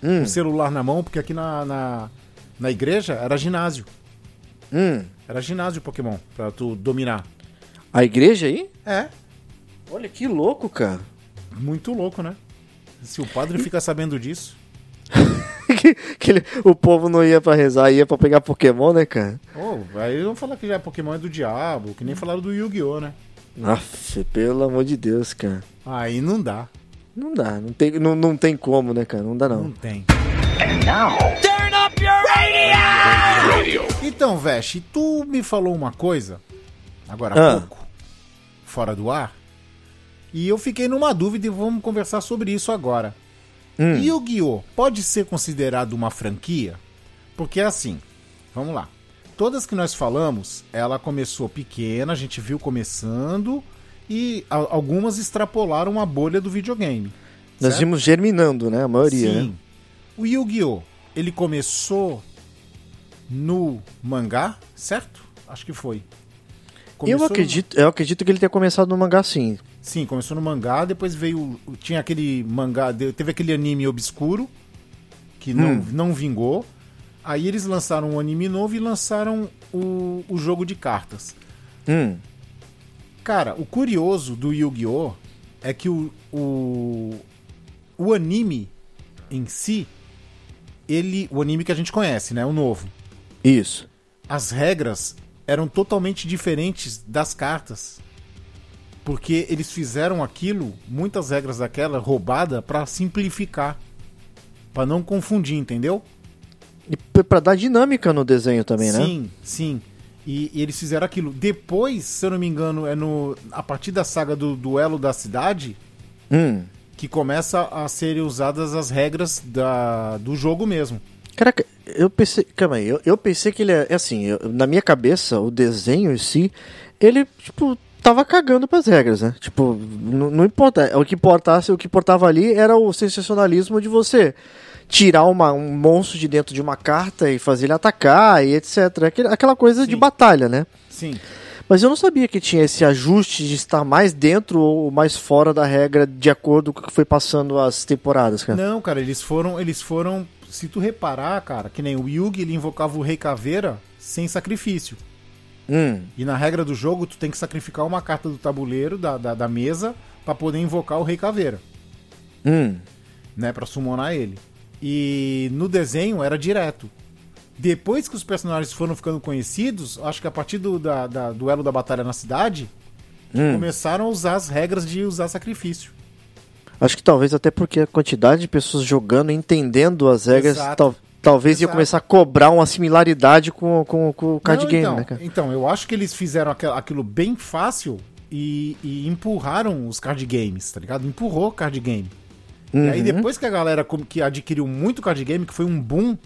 Hum, com celular na mão, porque aqui na, na, na igreja era ginásio. hum. Era ginásio Pokémon, pra tu dominar. A igreja aí? É, Olha que louco, cara. muito louco, né? Se o padre fica sabendo disso. que, que ele- o povo não ia pra rezar, ia pra pegar Pokémon, né, cara? Oh, aí vão falar que já é Pokémon é do diabo, que nem falaram do Yu-Gi-Oh, né? Aff, pelo amor de Deus, cara. Aí não dá. Não dá, não tem, não, não tem como, né, cara? Não dá Não não. tem. Então, Veste, tu me falou uma coisa agora há Ah. pouco, fora do ar, e eu fiquei numa dúvida e vamos conversar sobre isso agora. Hum. Yu-Gi-Oh! pode ser considerado uma franquia? Porque assim, vamos lá. Todas que nós falamos, ela começou pequena, a gente viu começando e algumas extrapolaram a bolha do videogame. Nós certo? vimos germinando, né? A maioria, Sim. né? O Yu-Gi-Oh! ele começou no mangá, certo? Acho que foi. Começou Eu no- acredito, eu acredito que ele tenha começado no mangá sim. Sim, começou no mangá, depois veio. Tinha aquele mangá. Teve aquele anime obscuro, que não, Hum. não vingou. Aí eles lançaram um anime novo e lançaram o, o jogo de cartas. Hum. Cara, o curioso do Yu-Gi-Oh! é que o, o, o anime em si, ele. O anime que a gente conhece, né? O novo. Isso. As regras eram totalmente diferentes das cartas. Porque eles fizeram aquilo, muitas regras daquela roubada, pra simplificar. Pra não confundir, entendeu? E p- pra dar dinâmica no desenho também, né? Sim, sim. E, e eles fizeram aquilo. Depois, se eu não me engano, é no a partir da saga do duelo da cidade Hum. que começa a serem usadas as regras da, do jogo mesmo. Caraca, eu pensei. Calma aí, eu, eu pensei que ele é. é assim, eu- na minha cabeça, o desenho em si, ele, tipo, tava cagando pras regras, né? Tipo, não, não importa. O que importasse, o que importava ali era o sensacionalismo de você tirar uma, um monstro de dentro de uma carta e fazer ele atacar e etc. Aquela, aquela coisa de Sim. batalha, né? Sim. Mas eu não sabia que tinha esse ajuste de estar mais dentro ou mais fora da regra de acordo com o que foi passando as temporadas, cara. Não, cara, eles foram, eles foram, se tu reparar, cara, que nem o Yugi, ele invocava o Rei Caveira sem sacrifício. Hum, E na regra do jogo, tu tem que sacrificar uma carta do tabuleiro, da, da, da mesa, pra poder invocar o Rei Caveira, hum. né, Pra summonar ele. E no desenho era direto. Depois que os personagens foram ficando conhecidos, acho que a partir do da, da- duelo da batalha na cidade, Hum. começaram a usar as regras de usar sacrifício. Acho que talvez até porque a quantidade de pessoas jogando, entendendo as regras, tal- talvez ia Exato. começar a cobrar uma similaridade com, com, com o card Não, game, então, né, cara? Então, eu acho que eles fizeram aquilo bem fácil e, e empurraram os card games, tá ligado? Empurrou o card game. E aí Uhum. depois que a galera que adquiriu muito card game, que foi um boom,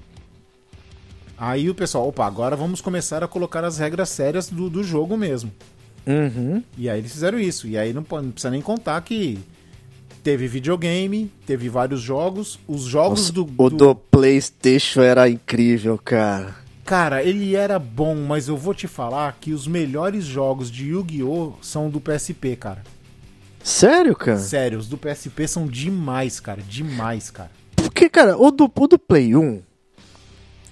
aí o pessoal, opa, agora vamos começar a colocar as regras sérias do, do jogo mesmo. Uhum. E aí eles fizeram isso. E aí não, não precisa nem contar que teve videogame, teve vários jogos. Os jogos Nossa, do, o do- do PlayStation era incrível, cara. Cara, ele era bom, mas eu vou te falar que os melhores jogos de Yu-Gi-Oh! são do PSP, cara. Sério, cara? Sério, os do PSP são demais, cara. Demais, cara. Porque, cara, o do, o do Play 1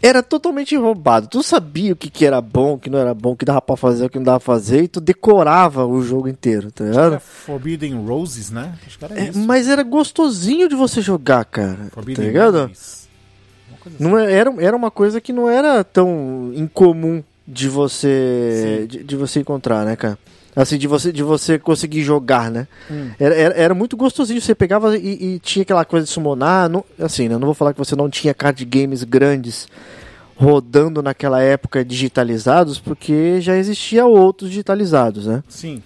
era totalmente roubado. Tu sabia o que, que era bom, o que não era bom, o que dava pra fazer, o que não dava pra fazer, e tu decorava o jogo inteiro, tá Era ligado? Forbidden Roses, né? Acho que era É, isso. mas era gostosinho de você jogar, cara. Tá Forbidden ligado? Uma coisa assim. Não é- era, era uma coisa que não era tão incomum de você de, de você encontrar, né, cara? Assim, de você, de você conseguir jogar, né? Hum. Era, era, era muito gostosinho. Você pegava e, e tinha aquela coisa de summonar. Não, assim, né? Eu não vou falar que você não tinha card games grandes rodando naquela época digitalizados, porque já existia outros digitalizados, né? Sim.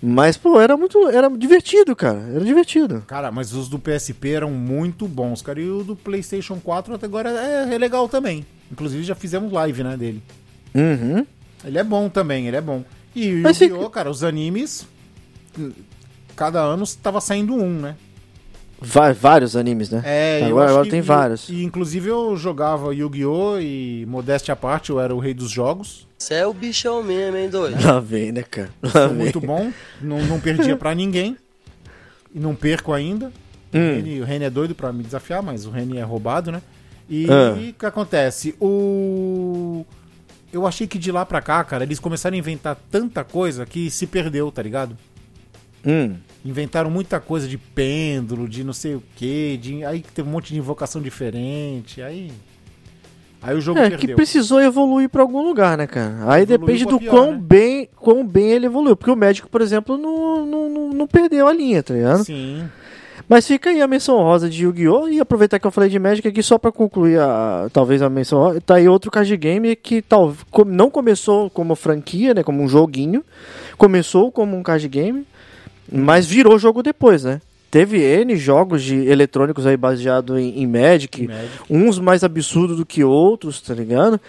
Mas, pô, era muito. Era divertido, cara. Era divertido. Cara, mas os do PSP eram muito bons, cara. E o do PlayStation 4 até agora é, é legal também. Inclusive já fizemos live, né, dele. Uhum. Ele é bom também, ele é bom. E o Yu-Gi-Oh, fica- cara, os animes. Cada ano tava saindo um, né? Va- vários animes, né? É, eu agora agora que- tem vários. E inclusive eu jogava Yu-Gi-Oh! e modéstia à parte, eu era o rei dos jogos. Você é o bichão mesmo, hein, doido? Lá vem, né, cara? Lá vem. muito bom, não, não perdia pra ninguém. E não perco ainda. O, Hum. Reni, o Reni é doido pra me desafiar, mas o Reni é roubado, né? E Ah. o que acontece? O. Eu achei que de lá pra cá, cara, eles começaram a inventar tanta coisa que se perdeu, tá ligado? Hum. Inventaram muita coisa de pêndulo, de não sei o que, de... aí teve um monte de invocação diferente, aí. Aí o jogo É, perdeu. que precisou evoluir pra algum lugar, né, cara? Aí Evoluiu depende do pior, quão né? bem, quão bem ele evoluiu. Porque o médico, por exemplo, não, não, não, não perdeu a linha, tá ligado? Sim. Mas fica aí a menção rosa de Yu-Gi-Oh! E aproveitar que eu falei de Magic aqui só pra concluir a, talvez a menção rosa. Tá aí outro card game que tal, não começou como franquia, né? Como um joguinho. Começou como um card game, mas virou jogo depois, né? teve N jogos de eletrônicos aí baseado em, em Magic, Magic. uns mais absurdos do que outros, tá ligado?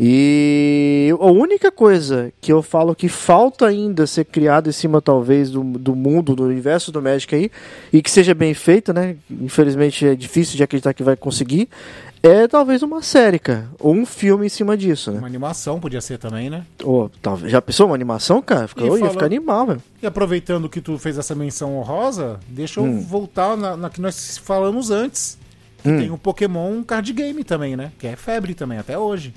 E a única coisa que eu falo que falta ainda ser criado em cima, talvez, do, do mundo, do universo do Magic aí, e que seja bem feito, né? Infelizmente é difícil de acreditar que vai conseguir, é talvez uma série, cara. Ou um filme em cima disso, né? Uma animação podia ser também, né? Ou, talvez, já pensou uma animação, cara? Fica, E eu ia falando- ficar animal, velho. E aproveitando que tu fez essa menção honrosa, deixa eu Hum. voltar na, na que nós falamos antes. Que Hum. Tem o Pokémon card game também, né? Que é febre também, até hoje.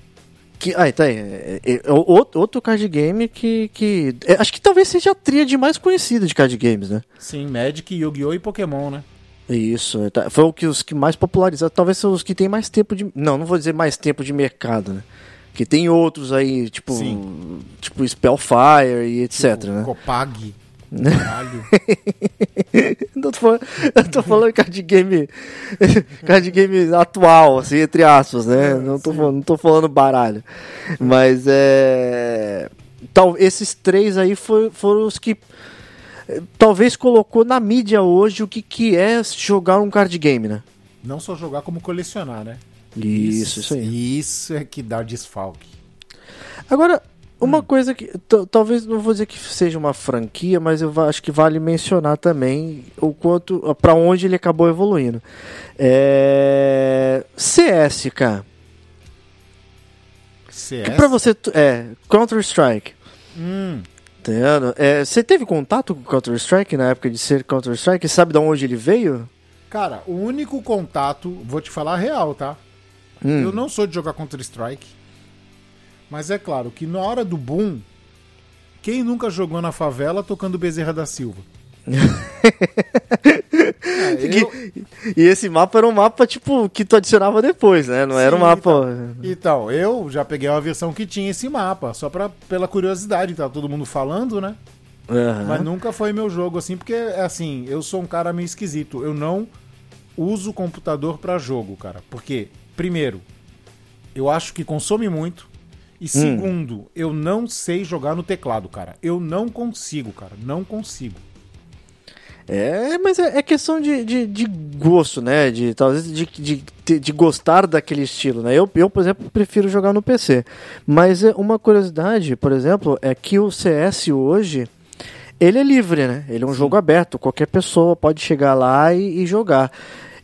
Que, ah, tá aí. É, é, é outro outro card game que. que é, acho que talvez seja a tríade mais conhecida de card games, né? Sim, Magic, Yu-Gi-Oh! e Pokémon, né? Isso, é, tá, foi o que os que mais popularizaram, talvez são os que têm mais tempo de. Não, não vou dizer mais tempo de mercado, né? Que tem outros aí, tipo. Sim. Tipo Spellfire e etc, Tipo, né? Copag. Caralho. Não tô falando, eu tô falando card game. card game atual, assim, entre aspas, né? não, tô falando, não tô falando baralho. Mas é. Tal, esses três aí foram os que. eh, Talvez colocou na mídia hoje o que, que é jogar um card game, né? Não só jogar como colecionar, né? Isso, isso aí. Isso é que dá desfalque. Agora, uma Hum. coisa que talvez não vou dizer que seja uma franquia, mas eu acho que vale mencionar também o quanto para onde ele acabou evoluindo. É... CS, cara. CS? Que pra você é Counter Strike. Hum? É, você teve contato com Counter Strike na época de ser Counter Strike? Sabe de onde ele veio? cara, o único contato, vou te falar a real, tá? Hum. Eu não sou de jogar Counter-Strike. Mas é claro que na hora do boom, quem nunca jogou na favela tocando Bezerra da Silva? Eu- E esse mapa era um mapa tipo que tu adicionava depois, né? Não era um Sim, mapa. Então, eu já peguei uma versão que tinha esse mapa, só pra, pela curiosidade, tá todo mundo falando, né? Aham. Mas nunca foi meu jogo assim, porque assim, eu sou um cara meio esquisito. Eu não uso computador pra jogo, cara. Porque, primeiro, eu acho que consome muito. E segundo, eu não sei jogar no teclado, cara. Eu não consigo, cara. Não consigo. É, mas é, é questão de, de, de gosto, né? De talvez de, de, de, gostar daquele estilo, né? Eu, eu, por exemplo, prefiro jogar no PC. Mas é uma curiosidade, por exemplo, é que o CS hoje ele é livre, né? Ele é um jogo aberto, qualquer pessoa pode chegar lá e, e jogar.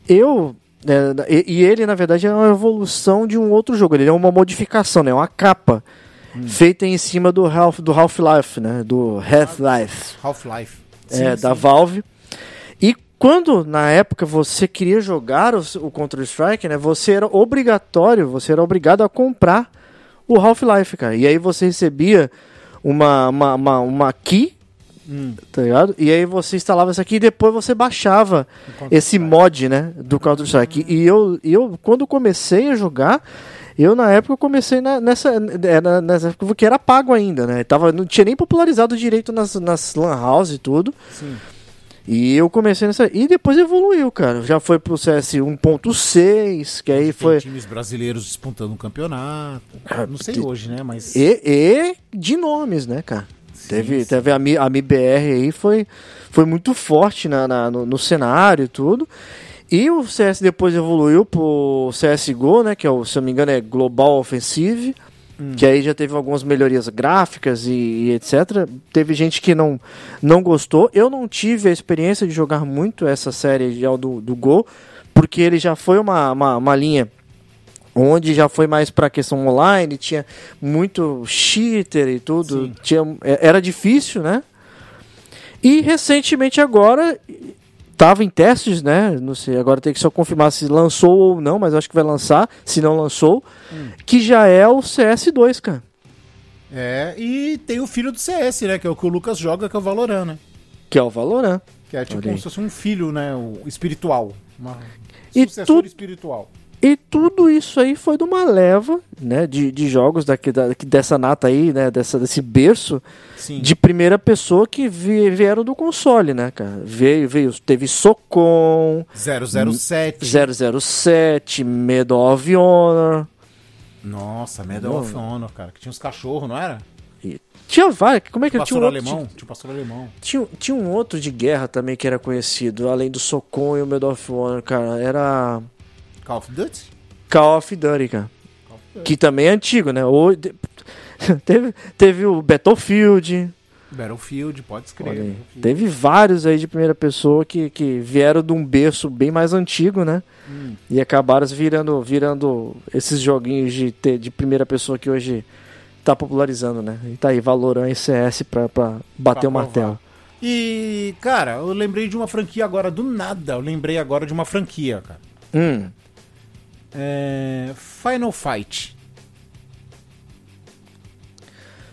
Eu é, e, ele, na verdade, é uma evolução de um outro jogo. Ele é uma modificação, né? Uma capa feita em cima do Half do Half-Life, né? Do Half-Life Half-Life. é, Sim, da sim. Valve. E quando na época você queria jogar o, o Counter Strike, né, você era obrigatório, você era obrigado a comprar o Half-Life, cara. E aí você recebia uma, uma, uma, uma key, Hum. tá ligado? E aí você instalava isso aqui e depois você baixava esse mod, né, do Counter Strike. E eu, e eu quando comecei a jogar, eu na época eu comecei na- nessa, era nessa época que era pago ainda, né? Tava, não tinha nem popularizado direito nas, nas lan house e tudo. Sim. E eu comecei nessa. E depois evoluiu, cara. Já foi pro CS 1.6, que aí Tem foi. times brasileiros disputando um campeonato. Não sei hoje, né? Mas. E, e de nomes, né, cara? Teve sim. teve a, Mi- a MIBR aí, foi, foi muito forte na, na- no, no cenário e tudo. E o CS depois evoluiu pro CSGO, né? Que é o, se eu não me engano é Global Offensive. Que aí já teve algumas melhorias gráficas e, e etc. Teve gente que não, não gostou. Eu não tive a experiência de jogar muito essa série do, do Go, porque ele já foi uma, uma, uma linha onde já foi mais para questão online, tinha muito cheater e tudo, Sim. tinha, é- era difícil, né? E recentemente agora tava em testes, né? Não sei, agora tem que só confirmar se lançou ou não, mas acho que vai lançar, se não lançou, que já é o CS2, cara. É, e tem o filho do CS, né? Que é o que o Lucas joga, que é o Valorant, né? Que é o Valorant. Que é tipo como se fosse um filho, né? O espiritual. Uma E sucessor tu- espiritual. E tudo isso aí foi de uma leva, né, de, de jogos daqui, da, dessa nata aí, né, dessa, desse berço Sim. de primeira pessoa que vi- vieram do console, né, cara? Veio, veio, teve Socom, 007. 007, Medal of Honor, Nossa, Medal of Honor, cara. Que tinha uns cachorros, não era? e Tinha vários. Como é que tinha um outro alemão? Tinha o pastor alemão. tinha, tinha um outro de guerra também que era conhecido, além do Socon e o Medal of Honor, cara. Era Call of Duty? Call of Duty, cara. Que também é antigo, né? Ou, teve, teve o Battlefield. Battlefield, pode escrever. Teve vários aí de primeira pessoa que, que vieram de um berço bem mais antigo, né? Hum. E acabaram virando, virando esses joguinhos de, ter- de primeira pessoa que hoje tá popularizando, né? E tá aí, Valorant e CS pra, pra bater Pra o martelo. E, cara, eu lembrei de uma franquia agora, do nada. Eu lembrei agora de uma franquia, cara. Hum, É... Final Fight.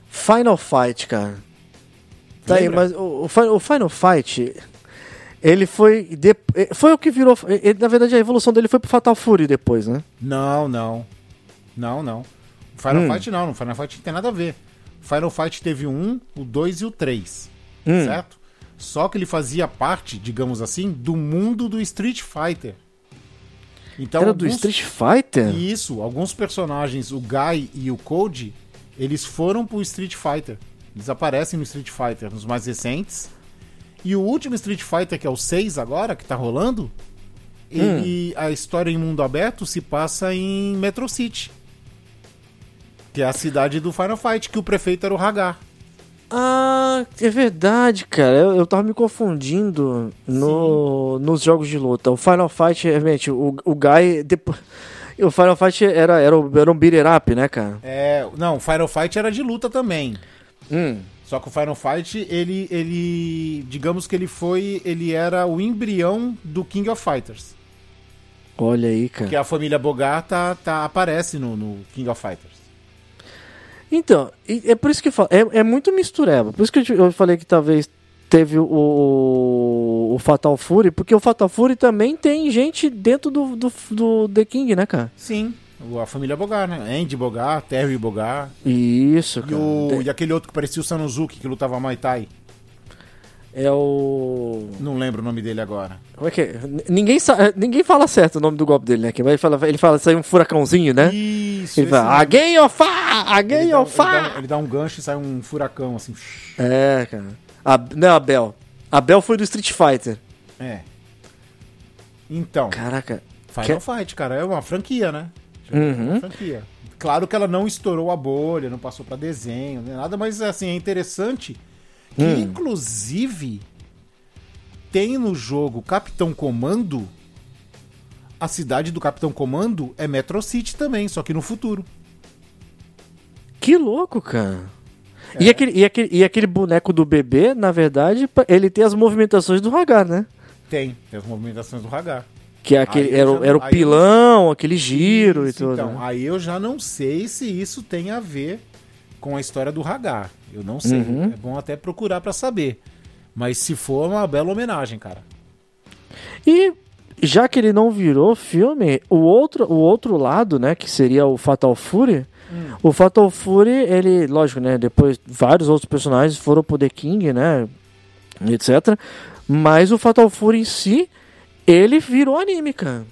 Final Fight, cara. Tá aí, Lembra? mas o, o Fi- o Final Fight, ele foi. de- foi o que virou. ele- na verdade, a evolução dele foi pro Fatal Fury depois, né? Não, não. Não, não. Final Hum. Fight não. No Final Fight não tem nada a ver. Final Fight teve o 1, o 2 e o 3. Hum. Certo? Só que ele fazia parte, digamos assim, do mundo do Street Fighter. Então, Era do alguns- Street Fighter? Isso, alguns personagens, o Guy e o Code, eles foram pro Street Fighter. Eles aparecem no Street Fighter, nos mais recentes. E o último Street Fighter, que é o 6 agora, que tá rolando, ele, a história em mundo aberto se passa em Metro City. Que é a cidade do Final Fight, que o prefeito era o Hagar. Ah, é verdade, cara. Eu, eu tava me confundindo no, nos jogos de luta. O Final Fight, realmente, o, o Guy. Depois, o Final Fight era, era, era um beater up, né, cara? É, não, o Final Fight era de luta também. Hum. Só que o Final Fight, ele, ele, digamos que ele foi, ele era o embrião do King of Fighters. Olha aí, cara. Que a família Bogart tá, tá- aparece no, no King of Fighters. Então, é por isso que eu falo, é, é muito mistureba. Por isso que eu, falei que talvez teve o, o, o Fatal Fury, porque o Fatal Fury também tem gente dentro do, do, do The King, né, cara? Sim, a família Bogart, né? Andy Bogart, Terry Bogart. Isso, E, cara. o, Tem- e aquele outro que parecia o Sanuzuki, que lutava Muay Thai. É o. Não lembro o nome dele agora. Como é que é? Ninguém, sa- ninguém fala certo o nome do golpe dele, né? Que vai falar, ele fala, sai um furacãozinho, né? Isso, Ele fala. Again of fire! ele Again dá, um- of ele, fire! ele dá um gancho e sai um furacão, assim. É, cara. A, não é a Bel. A Bel foi do Street Fighter. É. Então, Caraca. Final Fight, cara, é uma franquia, né? É Uhum. uma franquia. Claro que ela não estourou a bolha, não passou pra desenho, nem nada, mas assim, é interessante que, Hum. inclusive, tem no jogo Capitão Comando. A cidade do Capitão Comando é Metro City também, só que no futuro. Que louco, cara. É. E, aquele, e, aquele, e aquele boneco do bebê, na verdade, ele tem as movimentações do Hagar, né? Tem, tem as movimentações do Hagar. Que é aquele, Aí era, o- já- era o aí eu- pilão, aquele giro Isso, e tudo. Então, né? aí eu já não sei se isso tem a ver com a história do Hagar. Eu não sei. Uhum. É bom até procurar pra saber. Mas se for, é uma bela homenagem, cara. E já que ele não virou filme, o outro, o outro lado, né, que seria o Fatal Fury, Hum. o Fatal Fury, ele, lógico, né, depois vários outros personagens foram pro The King, né, etc. Mas o Fatal Fury em si, ele virou anime, cara.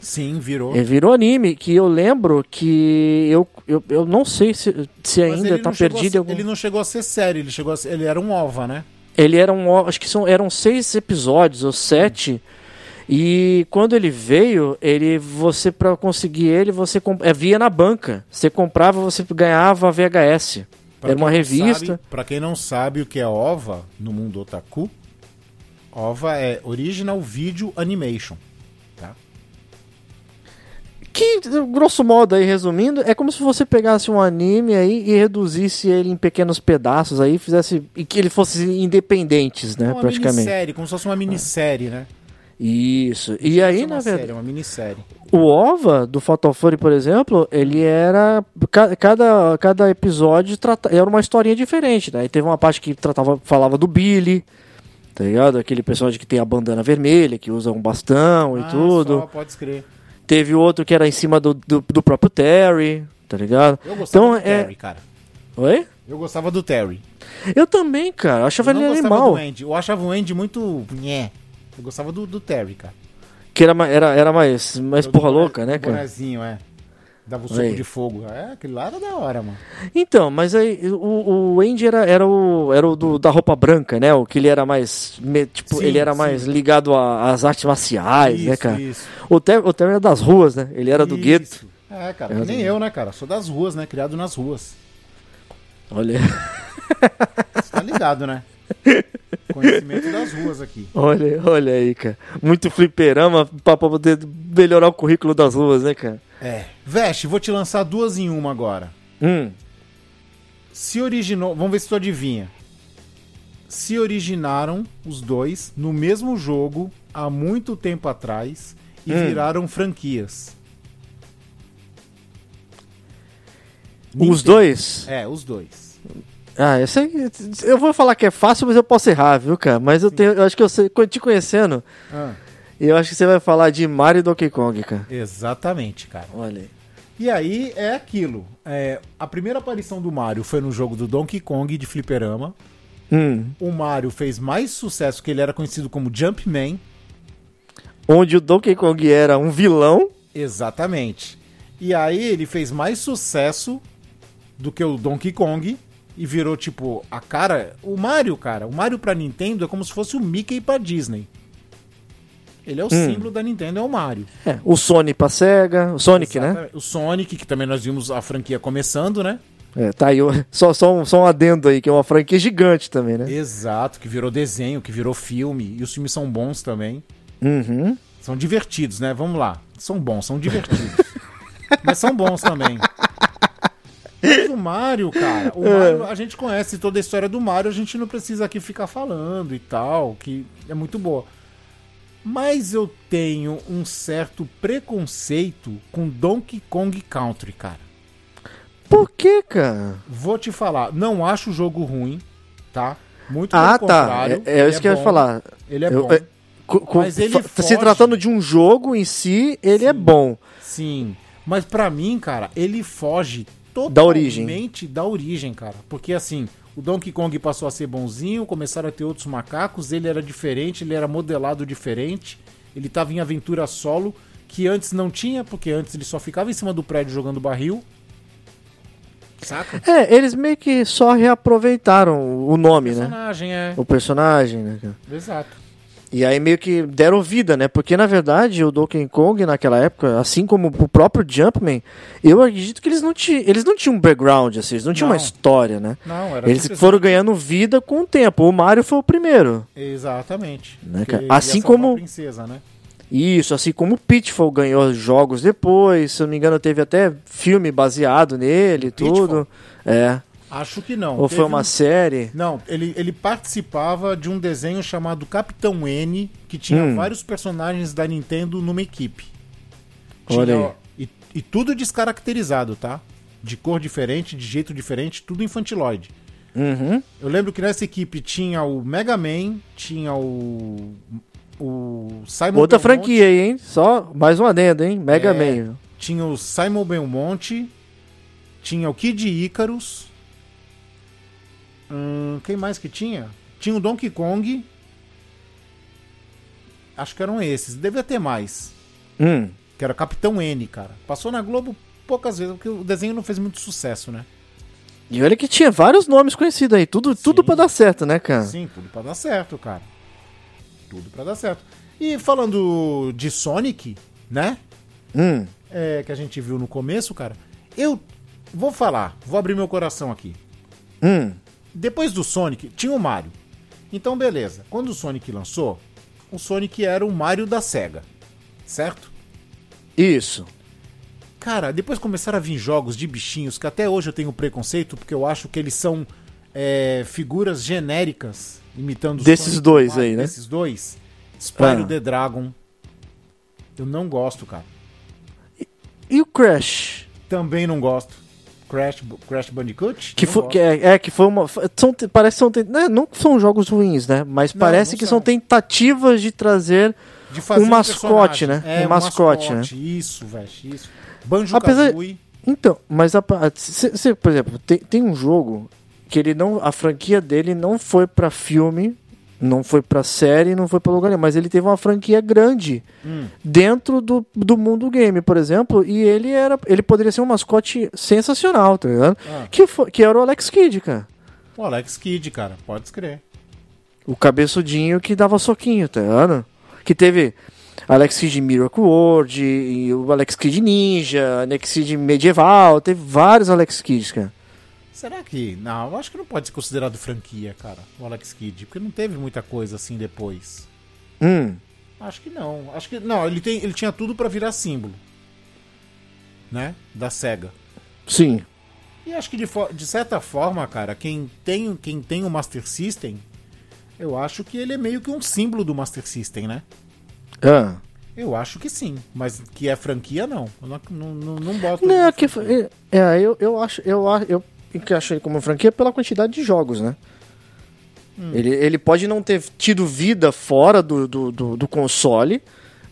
Sim, virou. Ele virou anime, que eu lembro que eu, eu, eu não sei se, se Mas ainda tá a perdido. algum... Ele não chegou a ser sério, ele chegou ser- ele era um OVA, né? Ele era um. Acho que são, eram seis episódios ou sete. E quando ele veio, ele você para conseguir ele, você é, via na banca. Você comprava, você ganhava a VHS. Pra era uma revista. Pra quem não sabe o que é OVA no mundo otaku, OVA é Original Video Animation. Que, grosso modo, aí resumindo, é como se você pegasse um anime aí e reduzisse ele em pequenos pedaços aí, fizesse. e que ele fosse independentes, né? uma praticamente. minissérie, como se fosse uma minissérie, né? Isso. E aí, é na verdade. série, uma minissérie. O OVA do Fatal Fury, por exemplo, ele era. ca- Cada, cada episódio trata, era uma historinha diferente, né? E teve uma parte que tratava, falava do Billy, tá ligado? Aquele personagem que tem a bandana vermelha, que usa um bastão e Ah, tudo. Só, pode escrever. Teve outro que era em cima do, do, do próprio Terry, tá ligado? Eu gostava Então do é. Terry, cara. Oi? Eu gostava do Terry. Eu também, cara. Eu achava Eu ele animal. do Andy. Eu achava o Andy muito. Nhé. Eu gostava do, do Terry, cara. Que era, era, era mais, mais porra louca, né, cara? bonezinho, é. Dava o soco Aí. de fogo. É, aquele lá era da hora, mano. Então, mas aí o, o Andy era, era o, era o do- da roupa branca, né? O que ele era mais. me- tipo, Sim, ele era sim. mais ligado às artes marciais, né, Isso, cara? isso. O Terry, era das ruas, né? Ele era do Isso. gueto. É, cara, Era nem do- eu, né, cara? Sou das ruas, né? Criado nas ruas. Olha, Você tá ligado, né? Conhecimento das ruas aqui. olha, olha aí, cara. Muito fliperama pra poder melhorar o currículo das ruas, né, cara? É. Veste, vou te lançar duas em uma agora. Hum. Se originou. Vamos ver se tu adivinha. Se originaram os dois no mesmo jogo há muito tempo atrás e Hum. viraram franquias. Os Nintendo. dois? É, os dois. Ah, eu sei. Eu vou falar que é fácil, mas eu posso errar, viu, cara? Mas eu, tenho, eu acho que eu sei. Te conhecendo, Ah, eu acho que você vai falar de Mario e Donkey Kong, cara. exatamente, cara. Olha aí. E aí é aquilo. É, a primeira aparição do Mario foi no jogo do Donkey Kong de Fliperama. Hum. O Mario fez mais sucesso que ele era conhecido como Jumpman. Onde o Donkey Kong era um vilão. Exatamente. E aí ele fez mais sucesso do que o Donkey Kong e virou tipo a cara, o Mario, cara, o Mario pra Nintendo é como se fosse o Mickey pra Disney. Ele é o símbolo da Nintendo, é o Mario. É, o Sonic pra Sega. O Sonic, né? Exatamente. O Sonic, que também nós vimos a franquia começando, né? É, tá aí. Só, só, um, só um adendo aí, que é uma franquia gigante também, né? Exato, que virou desenho, que virou filme, e os filmes são bons também. Uhum. São divertidos, né? Vamos lá. São bons, são divertidos. Mas são bons também. Mas o Mario, cara, o Mario, a gente conhece toda a história do Mario, a gente não precisa aqui ficar falando e tal, que é muito boa. Mas eu tenho um certo preconceito com Donkey Kong Country, cara. Por que, cara? Vou te falar, não acho o jogo ruim, tá? Muito Ah, pelo tá. contrário, É, é isso que eu ia bom, falar. Ele é Eu- bom. é, Mas ele foge. Se tratando de um jogo em si, ele é bom. Sim, mas pra mim, cara, ele foge totalmente Da origem. da origem, cara. Porque assim, o Donkey Kong passou a ser bonzinho, começaram a ter outros macacos, ele era diferente, ele era modelado diferente, ele tava em aventura solo, que antes não tinha, porque antes ele só ficava em cima do prédio jogando barril. Saca? É, eles meio que só reaproveitaram o nome, né? Personagem, é. O personagem, né? Exato. E aí meio que deram vida, né? Porque na verdade o Donkey Kong naquela época, assim como o próprio Jumpman, eu acredito que eles não tinham, eles não tinham um background, assim, eles não tinham Não. uma história, né? Não, era Eles foram ganhando vida com o tempo. O Mario foi o primeiro. Exatamente. Né, Assim como- princesa, né? Isso, assim como o Pitfall ganhou jogos depois, se eu não me engano, teve até filme baseado nele e tudo. É. Acho que não. Ou Teve foi uma um- série. Não, ele, ele participava de um desenho chamado Capitão N, que tinha Hum. vários personagens da Nintendo numa equipe. Olha Tinha- aí. E, e tudo descaracterizado, tá? De cor diferente, de jeito diferente, tudo infantiloide. Uhum. Eu lembro que nessa equipe tinha o Mega Man, tinha o. O Simon Outra Belmonte, franquia aí, hein? Só mais um adendo, hein? Mega É. Man. Tinha o Simon Belmonte, tinha o Kid Icarus. Hum, quem mais que tinha? Tinha o Donkey Kong. Acho que eram esses. Devia ter mais. Hum. Que era Capitão N, cara. Passou na Globo poucas vezes, porque o desenho não fez muito sucesso, né? E olha que tinha vários nomes conhecidos aí. Tudo, tudo pra dar certo, né, cara? Sim, tudo pra dar certo, cara. Tudo pra dar certo. E falando de Sonic, né? Hum. É, que a gente viu no começo, cara. Eu vou falar, vou abrir meu coração aqui. Hum. Depois do Sonic, tinha o Mario. Então, beleza. Quando o Sonic lançou, o Sonic era o Mario da SEGA. Certo? Isso. Cara, depois começaram a vir jogos de bichinhos que até hoje eu tenho preconceito, porque eu acho que eles são é, figuras genéricas, imitando Desses Sonic e dois Mario, aí, né? Desses dois. Spyro Ah. the Dragon. Eu não gosto, cara. E o Crash? Também não gosto. Crash, Crash Bandicoot? Que, foi, que é, é, que foi uma. São, parece que são. né, Não são jogos ruins, né? Mas Não, parece não que são. são tentativas de trazer. De um mascote, né? É, Um mascote, Isso, velho, isso. Banjo Apesar- Kazooie. Então, mas a, se- se, por exemplo, tem, tem um jogo que ele não. A franquia dele não foi pra filme Não foi pra série, não foi pra lugar nenhum, mas ele teve uma franquia grande dentro do, do mundo game, por exemplo, e ele era ele poderia ser um mascote sensacional, tá ligado? Ah. Que, foi, que era o Alex Kidd, cara. O Alex Kidd, cara, pode escrever. O cabeçudinho que dava soquinho, tá ligado? Que teve Alex Kidd Miracle World, e o Alex Kidd Ninja, Alex Kidd Medieval, teve vários Alex Kidds, cara. Será que. Não, eu acho que não pode ser considerado franquia, cara, o Alex Kidd, porque não teve muita coisa assim depois. Hum, Acho que não. Acho que. Não, ele, tem, ele tinha tudo pra virar símbolo. Né? Da SEGA. sim. E acho que de, de certa forma, cara, quem tem, quem tem o Master System, eu acho que ele é meio que um símbolo do Master System, né? Ah. Eu acho que sim. Mas que é franquia, não. Eu não, não, não, não boto. Não, que foi- é, eu, eu acho, eu eu encaixo ele como franquia pela quantidade de jogos, né? Ele, ele pode não ter tido vida fora do, do, do, do console,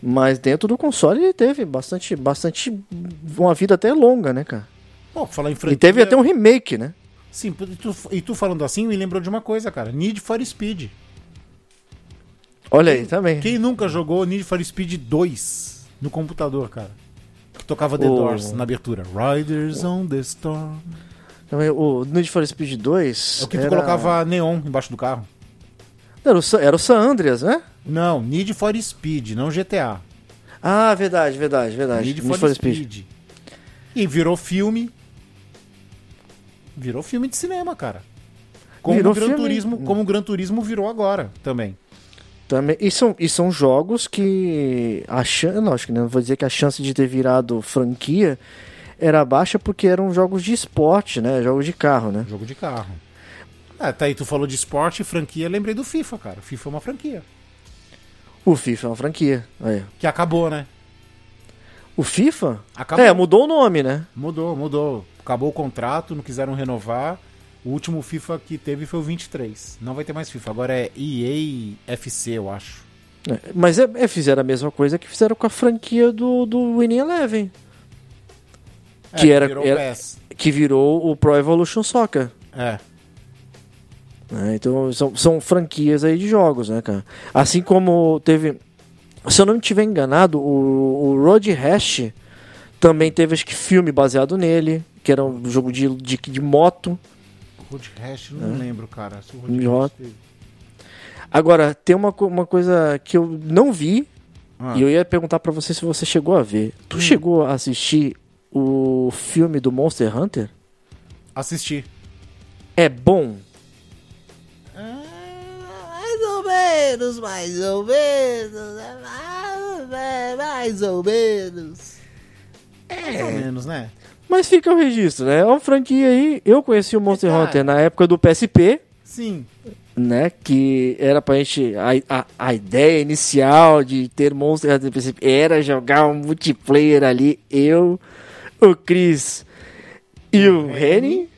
mas dentro do console ele teve bastante, bastante uma vida até longa, né, cara? Pô, falar em franquia. E teve até um remake, né? Sim, e tu, e tu falando assim me lembrou de uma coisa, cara. Need for Speed. Olha aí, também. Quem nunca jogou Need for Speed 2 no computador, cara? Que tocava The O- Doors na abertura. Riders on the Storm. Também, o Need for Speed 2 É o que tu era... colocava neon embaixo do carro. Era o, era o San Andreas, né? Não, Need for Speed, não GTA. Ah, verdade, verdade, verdade. Need for, Speed. E virou filme. Virou filme de cinema, cara. Como Virou o Gran filme. Turismo, como o Gran Turismo virou agora também. Também, e, são, e são jogos que a chance, lógico, né, não vou dizer que a chance de ter virado franquia era baixa porque eram jogos de esporte, né? Jogos de carro, né? Jogo de carro. Ah, tá aí, tu falou de esporte e franquia, lembrei do FIFA, cara. FIFA é uma franquia. O FIFA é uma franquia. Aí. Que acabou, né? O FIFA? Acabou. É, mudou o nome, né? Mudou, mudou. Acabou o contrato, não quiseram renovar. O último FIFA que teve foi o 23. Não vai ter mais FIFA. Agora é EA FC, eu acho. É, Mas é, é, fizeram a mesma coisa que fizeram com a franquia do, do Winning Eleven, É, Que era- virou era- que virou o Pro Evolution Soccer. É. né? Então são, são franquias aí de jogos, né, cara? Assim como teve. Se eu não me estiver enganado, o, o Road Rash também teve acho que filme baseado nele, que era um jogo de, de, de moto. Road Rash, não lembro, cara. Se o Road. Rash teve. Agora, tem uma, uma coisa que eu não vi, Ah. e eu ia perguntar pra você se você chegou a ver. Tu chegou a assistir o filme do Monster Hunter? Assisti. É bom? Mais ou menos, mais ou menos, é mais ou menos. Mais ou menos, né? Mas fica o registro, né? É uma franquia aí. Eu conheci o Monster Cara. Hunter na época do PSP. Sim. né? Que era pra gente. A, a, a ideia inicial de ter Monster Hunter no PSP era jogar um multiplayer ali. Eu, o Chris e o Henry.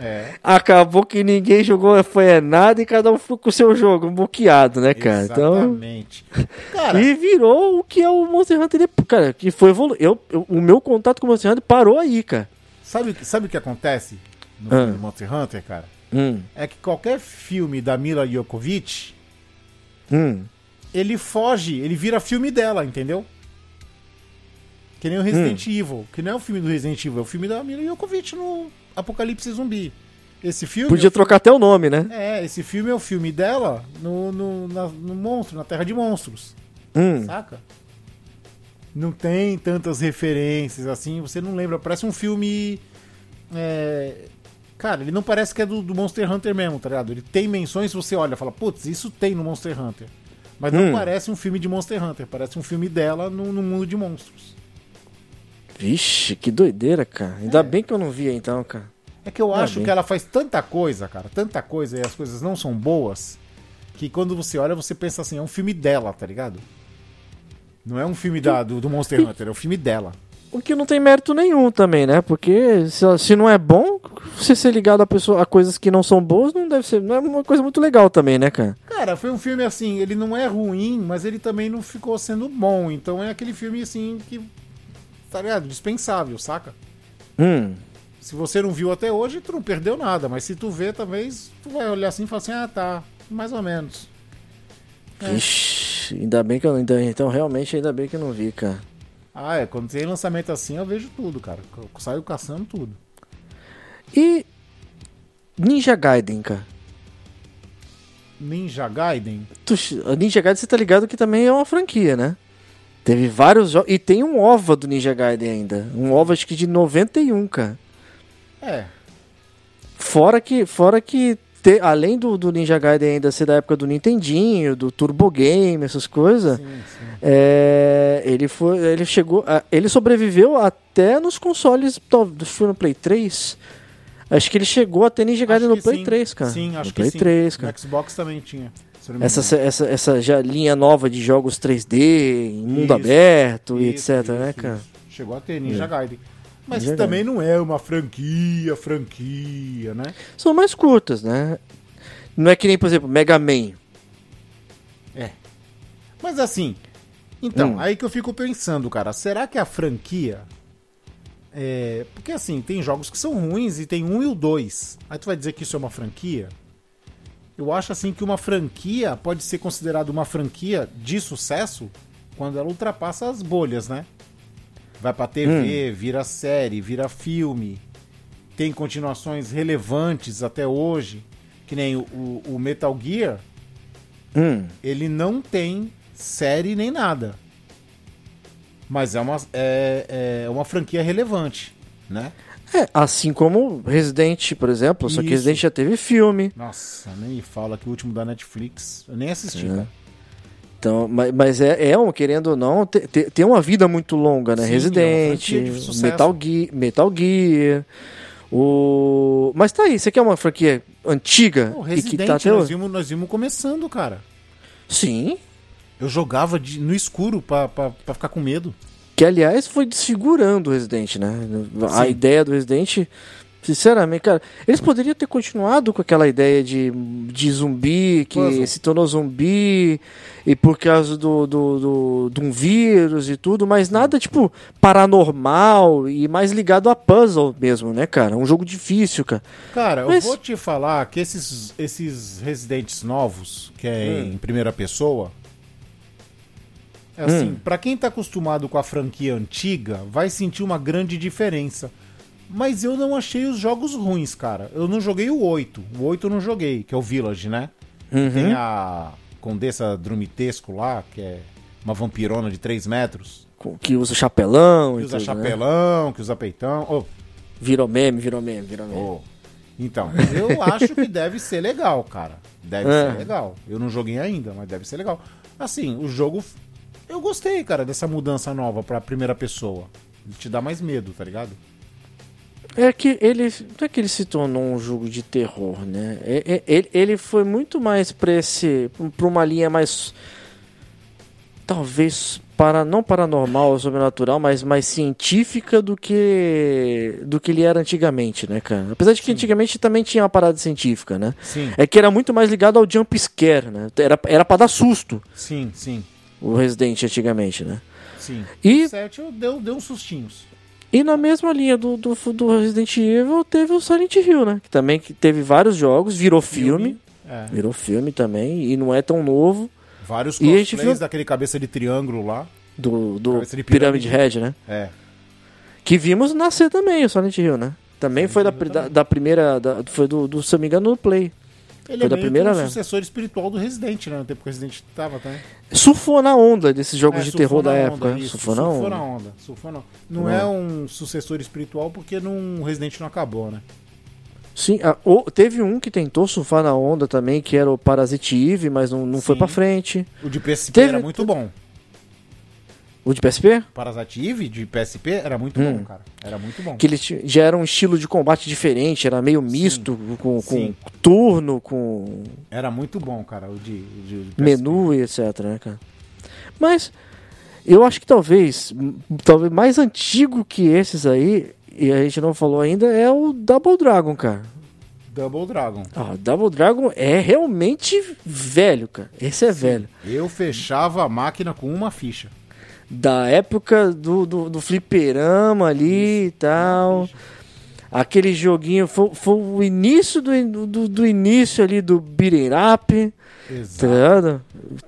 É. Acabou que ninguém jogou foi nada e cada um ficou com o seu jogo bloqueado, né, cara? Então. Exatamente. Cara, E virou o que é o Monster Hunter cara, que foi evolu eu, eu- O meu contato com o Monster Hunter parou aí, cara. sabe, sabe o que acontece no Ah. Monster Hunter, cara? Hum, É que qualquer filme da Mila Jokovic, hum. ele foge, ele vira filme dela, entendeu? Que nem o Resident Evil. Que não é o filme do Resident Evil, é o filme da Mila Jokovic no Apocalipse Zumbi. Esse filme. Podia é o trocar até o nome, né? É, esse filme é o filme dela no, no, na- no monstro, na Terra de Monstros. Hum. Saca? Não tem tantas referências assim, você não lembra. Parece um filme. é, Cara, ele não parece que é do, do Monster Hunter mesmo, tá ligado? Ele tem menções, você olha e fala, putz, isso tem no Monster Hunter. Mas não Hum. parece um filme de Monster Hunter, parece um filme dela no, no mundo de monstros. Vixe, que doideira, cara. Ainda bem que eu não vi então, cara. É que eu Ah, acho bem. que ela faz tanta coisa, cara, tanta coisa e as coisas não são boas, que quando você olha, você pensa assim, é um filme dela, tá ligado? Não é um filme da, do, do Monster Hunter, é o filme dela. O que não tem mérito nenhum também, né? Porque se, se não é bom, você ser ligado a, pessoa, a coisas que não são boas não deve ser. Não é uma coisa muito legal também, né, cara? Cara, foi um filme assim, ele não é ruim, mas ele também não ficou sendo bom. Então é aquele filme assim que. Tá ligado? Dispensável, saca? Hum. Se você não viu até hoje, tu não perdeu nada. Mas se tu vê, talvez tu vai olhar assim e falar assim: ah, tá, mais ou menos. Vixe, ainda bem que eu ainda. Então, realmente, ainda bem que eu não vi, cara. Ah, é. Quando tem lançamento assim, eu vejo tudo, cara. Eu saio caçando tudo. E. Ninja Gaiden, cara. Ninja Gaiden? Tu, Ninja Gaiden, você tá ligado que também é uma franquia, né? Teve vários jogos. E tem um OVA do Ninja Gaiden ainda. Um OVA, acho que de 91, cara. É. Fora que, fora que te, além do, do Ninja Gaiden ainda ser da época do Nintendinho, do Turbo Game, essas coisas, é, ele foi, ele chegou, a- ele sobreviveu até nos consoles do, foi no Play 3. Acho que ele chegou a ter Ninja Gaiden no Play sim. 3, cara. Sim, acho no que Play sim. 3, cara. No Xbox também tinha. Essa, essa, essa já linha nova de jogos 3D, em mundo Isso, aberto e Isso, etc, né, isso, cara? isso. Chegou a ter Ninja É. Gaiden. Mas Ninja também não é uma franquia, franquia, né? São mais curtas, né? Não é que nem, por exemplo, Mega Man. Mas assim, então, Hum. aí que eu fico pensando, cara, será que a franquia. É, porque assim, tem jogos que são ruins e tem um e o dois. Aí tu vai dizer que isso é uma franquia? Eu acho assim que uma franquia pode ser considerada uma franquia de sucesso quando ela ultrapassa as bolhas, né? Vai pra TV, vira série, vira filme, tem continuações relevantes até hoje, que nem o, o- o Metal Gear, Hum. ele não tem série nem nada. Mas é uma, é, é uma franquia relevante, né? É, assim como Resident, por exemplo, só que. Resident já teve filme. Nossa, nem me fala que o último da Netflix eu nem assisti, É. cara. Então, mas, mas é, é um, querendo ou não, te- te- tem uma vida muito longa, né? Sim, é Resident, sucesso. Metal Gear, Metal Gear. O... Mas tá aí, você quer uma franquia antiga O e que Resident, tá até nós, vimos, nós vimos começando, cara. Sim. Eu jogava de- no escuro pra, pra, pra ficar com medo. Que aliás foi desfigurando o Resident, né? A Sim. ideia do Resident, sinceramente, cara, eles poderiam ter continuado com aquela ideia de, de zumbi, que Puzzle. se tornou zumbi, e por causa do, do, do, de um vírus e tudo, mas nada tipo paranormal e mais ligado a puzzle mesmo, né, cara? Um jogo difícil, cara. Cara, Mas- eu vou te falar que esses, esses Residentes novos, que é Hum. em primeira pessoa, é assim, pra quem tá acostumado com a franquia antiga, vai sentir uma grande diferença. Mas eu não achei os jogos ruins, cara. Eu não joguei o 8. O 8 eu não joguei, que é o Village, né? Uhum. Tem a Condessa Drumitesco lá, que é uma vampirona de 3 metros. Que usa chapelão Que usa tudo, né? chapelão, que usa peitão. Ô, Virou meme, virou meme, virou meme. Ô, Então, eu acho que deve ser legal, cara. Deve É. ser legal. Eu não joguei ainda, mas deve ser legal. Assim, o jogo. Eu gostei, cara, dessa mudança nova pra primeira pessoa. Te dá mais medo, tá ligado? É que ele. Não é que ele se tornou um jogo de terror, né? É- é- Ele, ele foi muito mais pra esse. pra uma linha mais. Talvez para não paranormal ou sobrenatural, mas mais científica do que do que ele era antigamente, né, cara? Apesar de que antigamente também tinha uma parada científica, né? Sim, É que era muito mais ligado ao jump scare, né? Era, era pra dar susto sim, sim, o Resident antigamente, né? sim. E- O 7 eu deu, deu uns sustinhos. E na mesma linha do, do, do Resident Evil teve o Silent Hill, né? Que também que teve vários jogos, virou filme. É. Virou filme também, e não é tão novo. Vários E a gente cosplays viu- daquele cabeça de triângulo lá. Do, do pirâmide. Head, né? É. Que vimos nascer também, o Silent Hill, né? Também foi da, da, da primeira. Da, foi do, do, se eu não me engano, no Play. Ele Foi é da primeira um mesmo. sucessor espiritual do Resident, né? No tempo que o Resident tava, tá? Surfou na onda desses jogos É, de surfou terror da época. onda, né? isso, surfou na onda. na onda. Surfou na- Não Não. é um sucessor espiritual porque não, o Resident não acabou, né? Sim, ah, o- teve um que tentou surfar na onda também, que era o Parasite Eve, mas não, não foi pra frente. O de PSP Teve- era muito bom. O de PSP? Parasite Eve de PSP era muito Hum. bom, cara. Era muito bom. que ele já era um estilo de combate diferente, era meio misto, com, com Sim. turno, com Era muito bom, cara, o de, de PSP. menu e etc, né, cara? Mas eu acho que talvez, talvez mais antigo que esses aí, e a gente não falou ainda, é o Double Dragon, cara. Double Dragon. Ah, Double Dragon é realmente velho, cara. Esse é velho. Eu fechava a máquina com uma ficha. Da época do, do, do fliperama ali e tal. Aquele joguinho foi, foi o início do, do, do início ali do beating up. Tá Exato.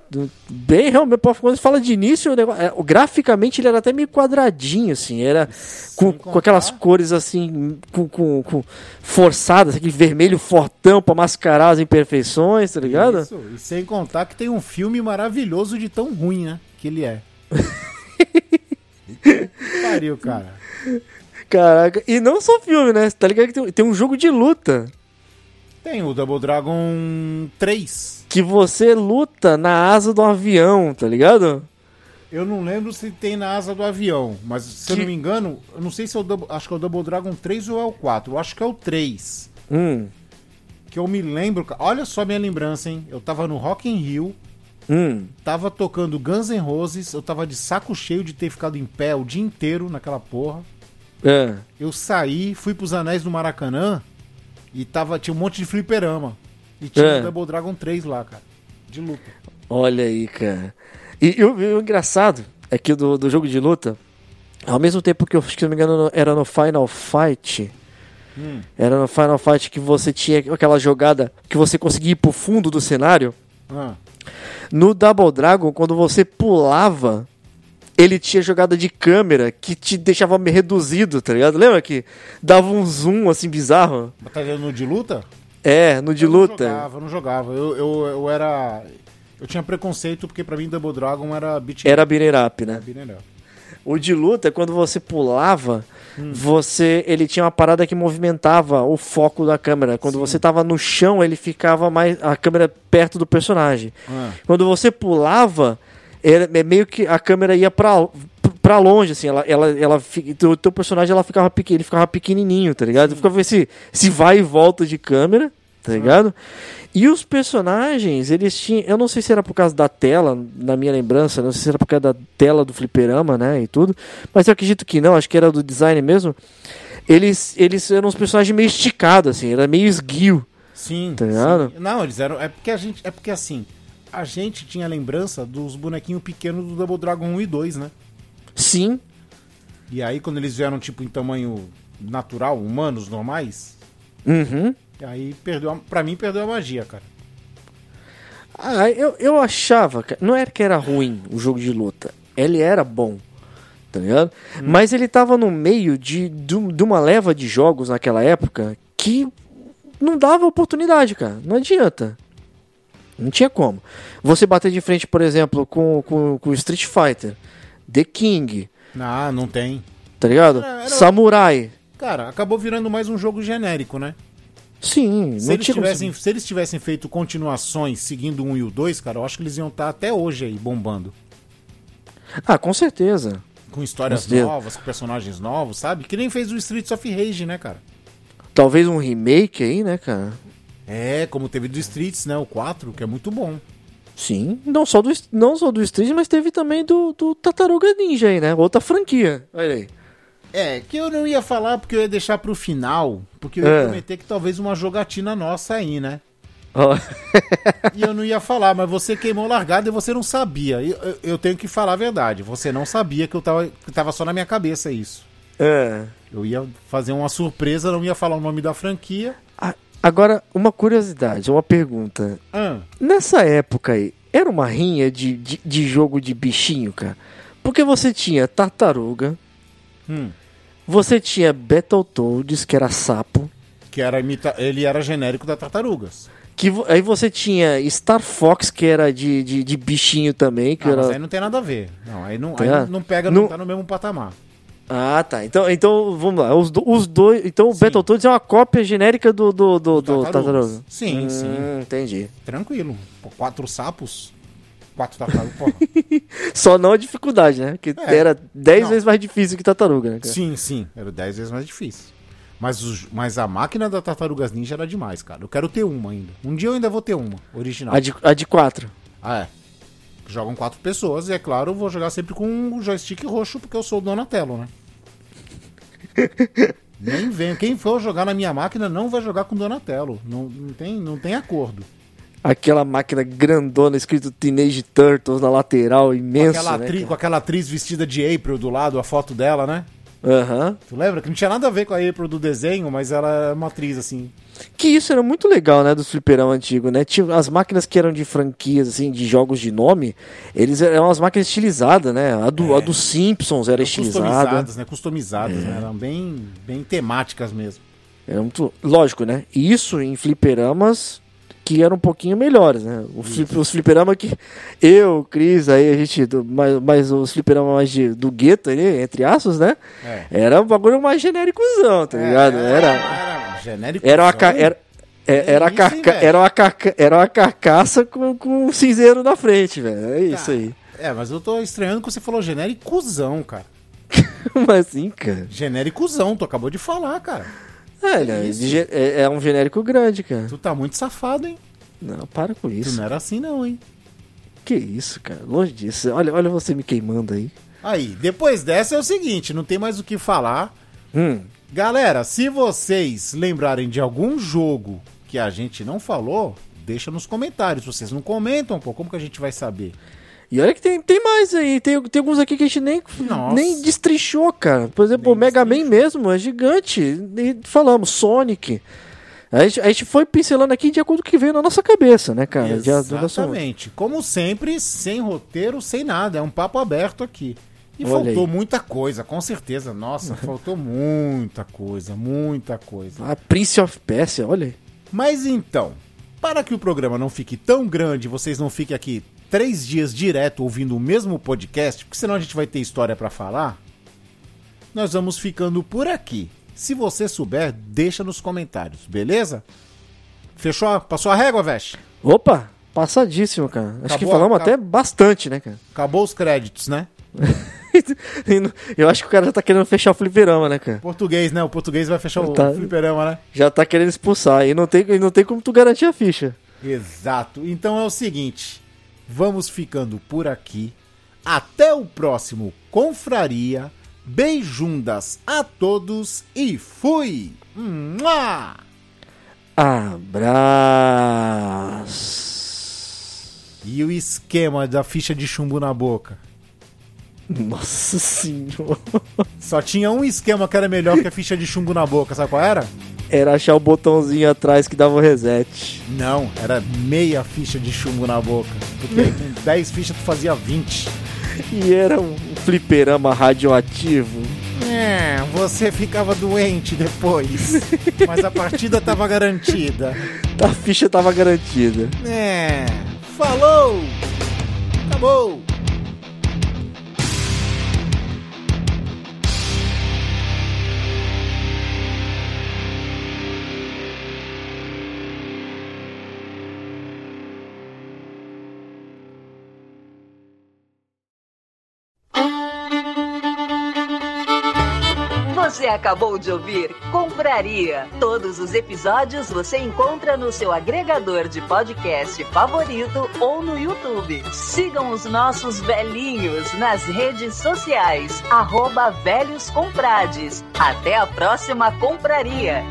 Do- Bem, realmente, quando você fala de início, o negócio, é, graficamente ele era até meio quadradinho, assim, era com, com aquelas cores assim, com, com, com forçadas, aquele vermelho fortão pra mascarar as imperfeições, tá ligado? Isso, e sem contar que tem um filme maravilhoso de tão ruim, né? Que ele é. Pariu, cara. Caraca, e não só filme, né? Tá ligado que tem, tem um jogo de luta Tem o Double Dragon 3. que você luta na asa do avião, tá ligado? Eu não lembro se tem na asa do avião, mas se eu Que- não me engano, eu não sei se é o Double, acho que é o Double Dragon 3 ou é o 4. Eu acho que é o 3. Hum, Que eu me lembro, olha só minha lembrança, hein? Eu tava no Rock in Rio, hum. tava tocando Guns N' Roses, eu tava de saco cheio de ter ficado em pé o dia inteiro naquela porra. É. Eu saí, fui pros Anéis do Maracanã e tava, tinha um monte de fliperama. E tinha É. o Double Dragon 3 lá, cara. De luta. Olha aí, cara. E, o, engraçado é que do, do jogo de luta, ao mesmo tempo que eu se não me engano era no Final Fight. Era no Final Fight que você tinha aquela jogada que você conseguia ir pro fundo do cenário. Ah, No Double Dragon, quando você pulava, ele tinha jogada de câmera que te deixava meio reduzido, tá ligado? Lembra que dava um zoom assim bizarro? batalha no de luta? É, no de Eu não luta. jogava, eu não jogava. Eu, eu, eu era. Eu tinha preconceito porque pra mim Double Dragon era beat Era beat'em up, né? beat'em up. O de luta, quando você pulava, Hum. você ele tinha uma parada que movimentava o foco da câmera. Quando você tava no chão, ele ficava mais a câmera perto do personagem. Ah, Quando você pulava, era é meio que a câmera ia pra para longe assim, ela ela ela o teu personagem ela ficava ele ficava pequenininho, tá ligado? Ficava esse esse vai e volta de câmera, tá ligado? E os personagens, eles tinham. Eu não sei se era por causa da tela, na minha lembrança, não sei se era por causa da tela do fliperama, né? E tudo. Mas eu acredito que não, acho que era do design mesmo. Eles, eles eram uns personagens meio esticados, assim, era meio esguio. sim. Tá ligado? sim. Não, eles eram. É porque a gente. É porque assim. A gente tinha lembrança dos bonequinhos pequenos do Double Dragon 1 e 2, né? Sim, E aí, quando eles vieram, tipo, em tamanho natural, humanos, normais, uhum. Aí perdeu. A, pra mim, perdeu a magia, cara. Ah, eu, eu achava, ca- não era que era ruim o jogo de luta, ele era bom, tá ligado? Mas ele tava no meio de, de, de uma leva de jogos naquela época que não dava oportunidade, cara, não adianta. Não tinha como. Você bater de frente, por exemplo, com, com, com Street Fighter, The King, Ah, não tem. tá ligado? Era- era- Samurai. Cara, acabou virando mais um jogo genérico, né? Sim, Se eles, tivessem, se eles tivessem feito continuações seguindo o 1 e o 2, cara, eu acho que eles iam estar até hoje aí bombando. Ah, com certeza. Com histórias Com novas, com personagens novos, sabe? Que nem fez o Streets of Rage, né, cara? Talvez um remake aí, né, cara? É, como teve do Streets, né? O 4, que é muito bom. Sim, não só do, não só do Street, mas teve também do, do Tartaruga Ninja aí, né? Outra franquia. Olha aí. É, que eu não ia falar porque eu ia deixar pro final, porque eu ia É. prometer que talvez uma jogatina nossa aí, né? Ó, E eu não ia falar, mas você queimou largada e você não sabia. Eu, eu- eu tenho que falar a verdade. Você não sabia que eu tava, que tava só na minha cabeça isso. é. Eu ia fazer uma surpresa, não ia falar o nome da franquia. Agora, uma curiosidade, uma pergunta. Ah, Nessa época aí, era uma rinha de, de, de jogo de bichinho, cara? Porque você tinha Tartaruga, hum, você tinha Battletoads, que era sapo, que era imita... ele era genérico da Tartarugas. que aí você tinha Star Fox, que era de, de, de bichinho também, que Ah, era... mas aí não tem nada a ver. Não, aí não, Tá. aí não, não pega, não Não- tá no mesmo patamar. Ah, tá. Então, então vamos lá. Os, do- os dois. Então o Sim. Battletoads é uma cópia genérica do, do, do, do. Tartaruga. Sim, Hum, sim. Entendi. Tranquilo. Quatro sapos, quatro tartarugas, porra. Só não a dificuldade, né? Que É. era 10 Não. vezes mais difícil que Tartaruga, né? cara? sim, sim. Era dez vezes mais difícil. Mas, os- mas a máquina da Tartarugas Ninja era demais, cara. Eu quero ter uma ainda. Um dia eu ainda vou ter uma, original. A de, a de 4. Ah, é. Jogam quatro pessoas e, é claro, eu vou jogar sempre com o joystick roxo, porque eu sou o Donatello, né? Nem vem. Quem for jogar na minha máquina não vai jogar com Donatello. Não, não, tem, não tem acordo. Aquela máquina grandona escrito Teenage Turtles na lateral, Com imensa. aquela, né, atri- cara? com aquela atriz vestida de April do lado, a foto dela, né? Aham. Tu lembra? Que não tinha nada a ver com a April do desenho, mas ela é uma atriz, assim. Que isso era muito legal, né, do fliperão antigo, né? Tinha as máquinas que eram de franquias, assim, de jogos de nome, eles eram as máquinas estilizadas, né? A do, a do Simpsons era estilizada. Customizadas, né? Customizadas, né? Eram bem, bem temáticas mesmo. Era muito... Lógico, né? Isso em fliperamas que eram um pouquinho melhores, né? O flip, os fliperamas que eu, Cris, aí a gente, do, mas, mas os fliperamas mais de, do gueto ali, entre aspas, né? É. Era um bagulho mais genéricozão, tá ligado? Era... Era genérico. Era uma, era, é- era, isso, carca- velho? era, uma carca- era uma carcaça com, com um cinzeiro na frente, velho. É isso aí. É, mas eu tô estranhando que você falou genéricozão, cara. Mas assim, cara. Genéricozão, tu acabou de falar, cara. É, né, de ge- é, é um genérico grande, cara. Tu tá muito safado, hein? Não, para com Tu isso. não era assim, não, hein? Que isso, cara. Longe disso. Olha, olha você me queimando aí. Aí, depois dessa é o seguinte, não tem mais o que falar. Hum. Galera, se vocês lembrarem de algum jogo que a gente não falou, deixa nos comentários. Vocês não comentam, pô, como que a gente vai saber? E olha que tem, tem mais aí. Tem, tem alguns aqui que a gente nem, Nossa. nem destrinchou, cara. Por exemplo, Nem o Mega Man mesmo é gigante. E falamos, Sonic. A gente, a gente foi pincelando aqui de acordo com o que veio na nossa cabeça, né, cara? Exatamente. Como sempre, sem roteiro, sem nada. É um papo aberto aqui. E Olha faltou aí. muita coisa, com certeza. Nossa, faltou muita coisa, muita coisa. A Prince of Persia, olha aí. Mas então, para que o programa não fique tão grande, vocês não fiquem aqui três dias direto ouvindo o mesmo podcast, porque senão a gente vai ter história pra falar, nós vamos ficando por aqui. Se você souber, deixa nos comentários, beleza? Fechou? Passou a régua, Vesh? Opa, passadíssimo, cara. Acho Acabou, que falamos acabou. até bastante, né, cara? Acabou os créditos, né? Eu acho que o cara já tá querendo fechar o fliperama, né, cara? Português, né? O português vai fechar o Tá. fliperama, né? Já tá querendo expulsar. E não tem, e não tem como tu garantir a ficha. Exato. Então é o seguinte, vamos ficando por aqui. Até o próximo Confraria. Beijundas a todos e fui! Mua! Abraço. E o esquema da ficha de chumbo na boca? Nossa senhora. Só tinha um esquema que era melhor que a ficha de chumbo na boca, sabe qual era? Era achar o botãozinho atrás que dava o reset. Não, era meia ficha de chumbo na boca. Porque aí com 10 fichas tu fazia 20. E era um fliperama radioativo. É, você ficava doente depois. Mas a partida tava garantida. A ficha tava garantida. É. Falou! Acabou! Você acabou de ouvir Compraria. Todos os episódios você encontra no seu agregador de podcast favorito ou no YouTube. Sigam os nossos velhinhos nas redes sociais, arroba. Até a próxima Compraria.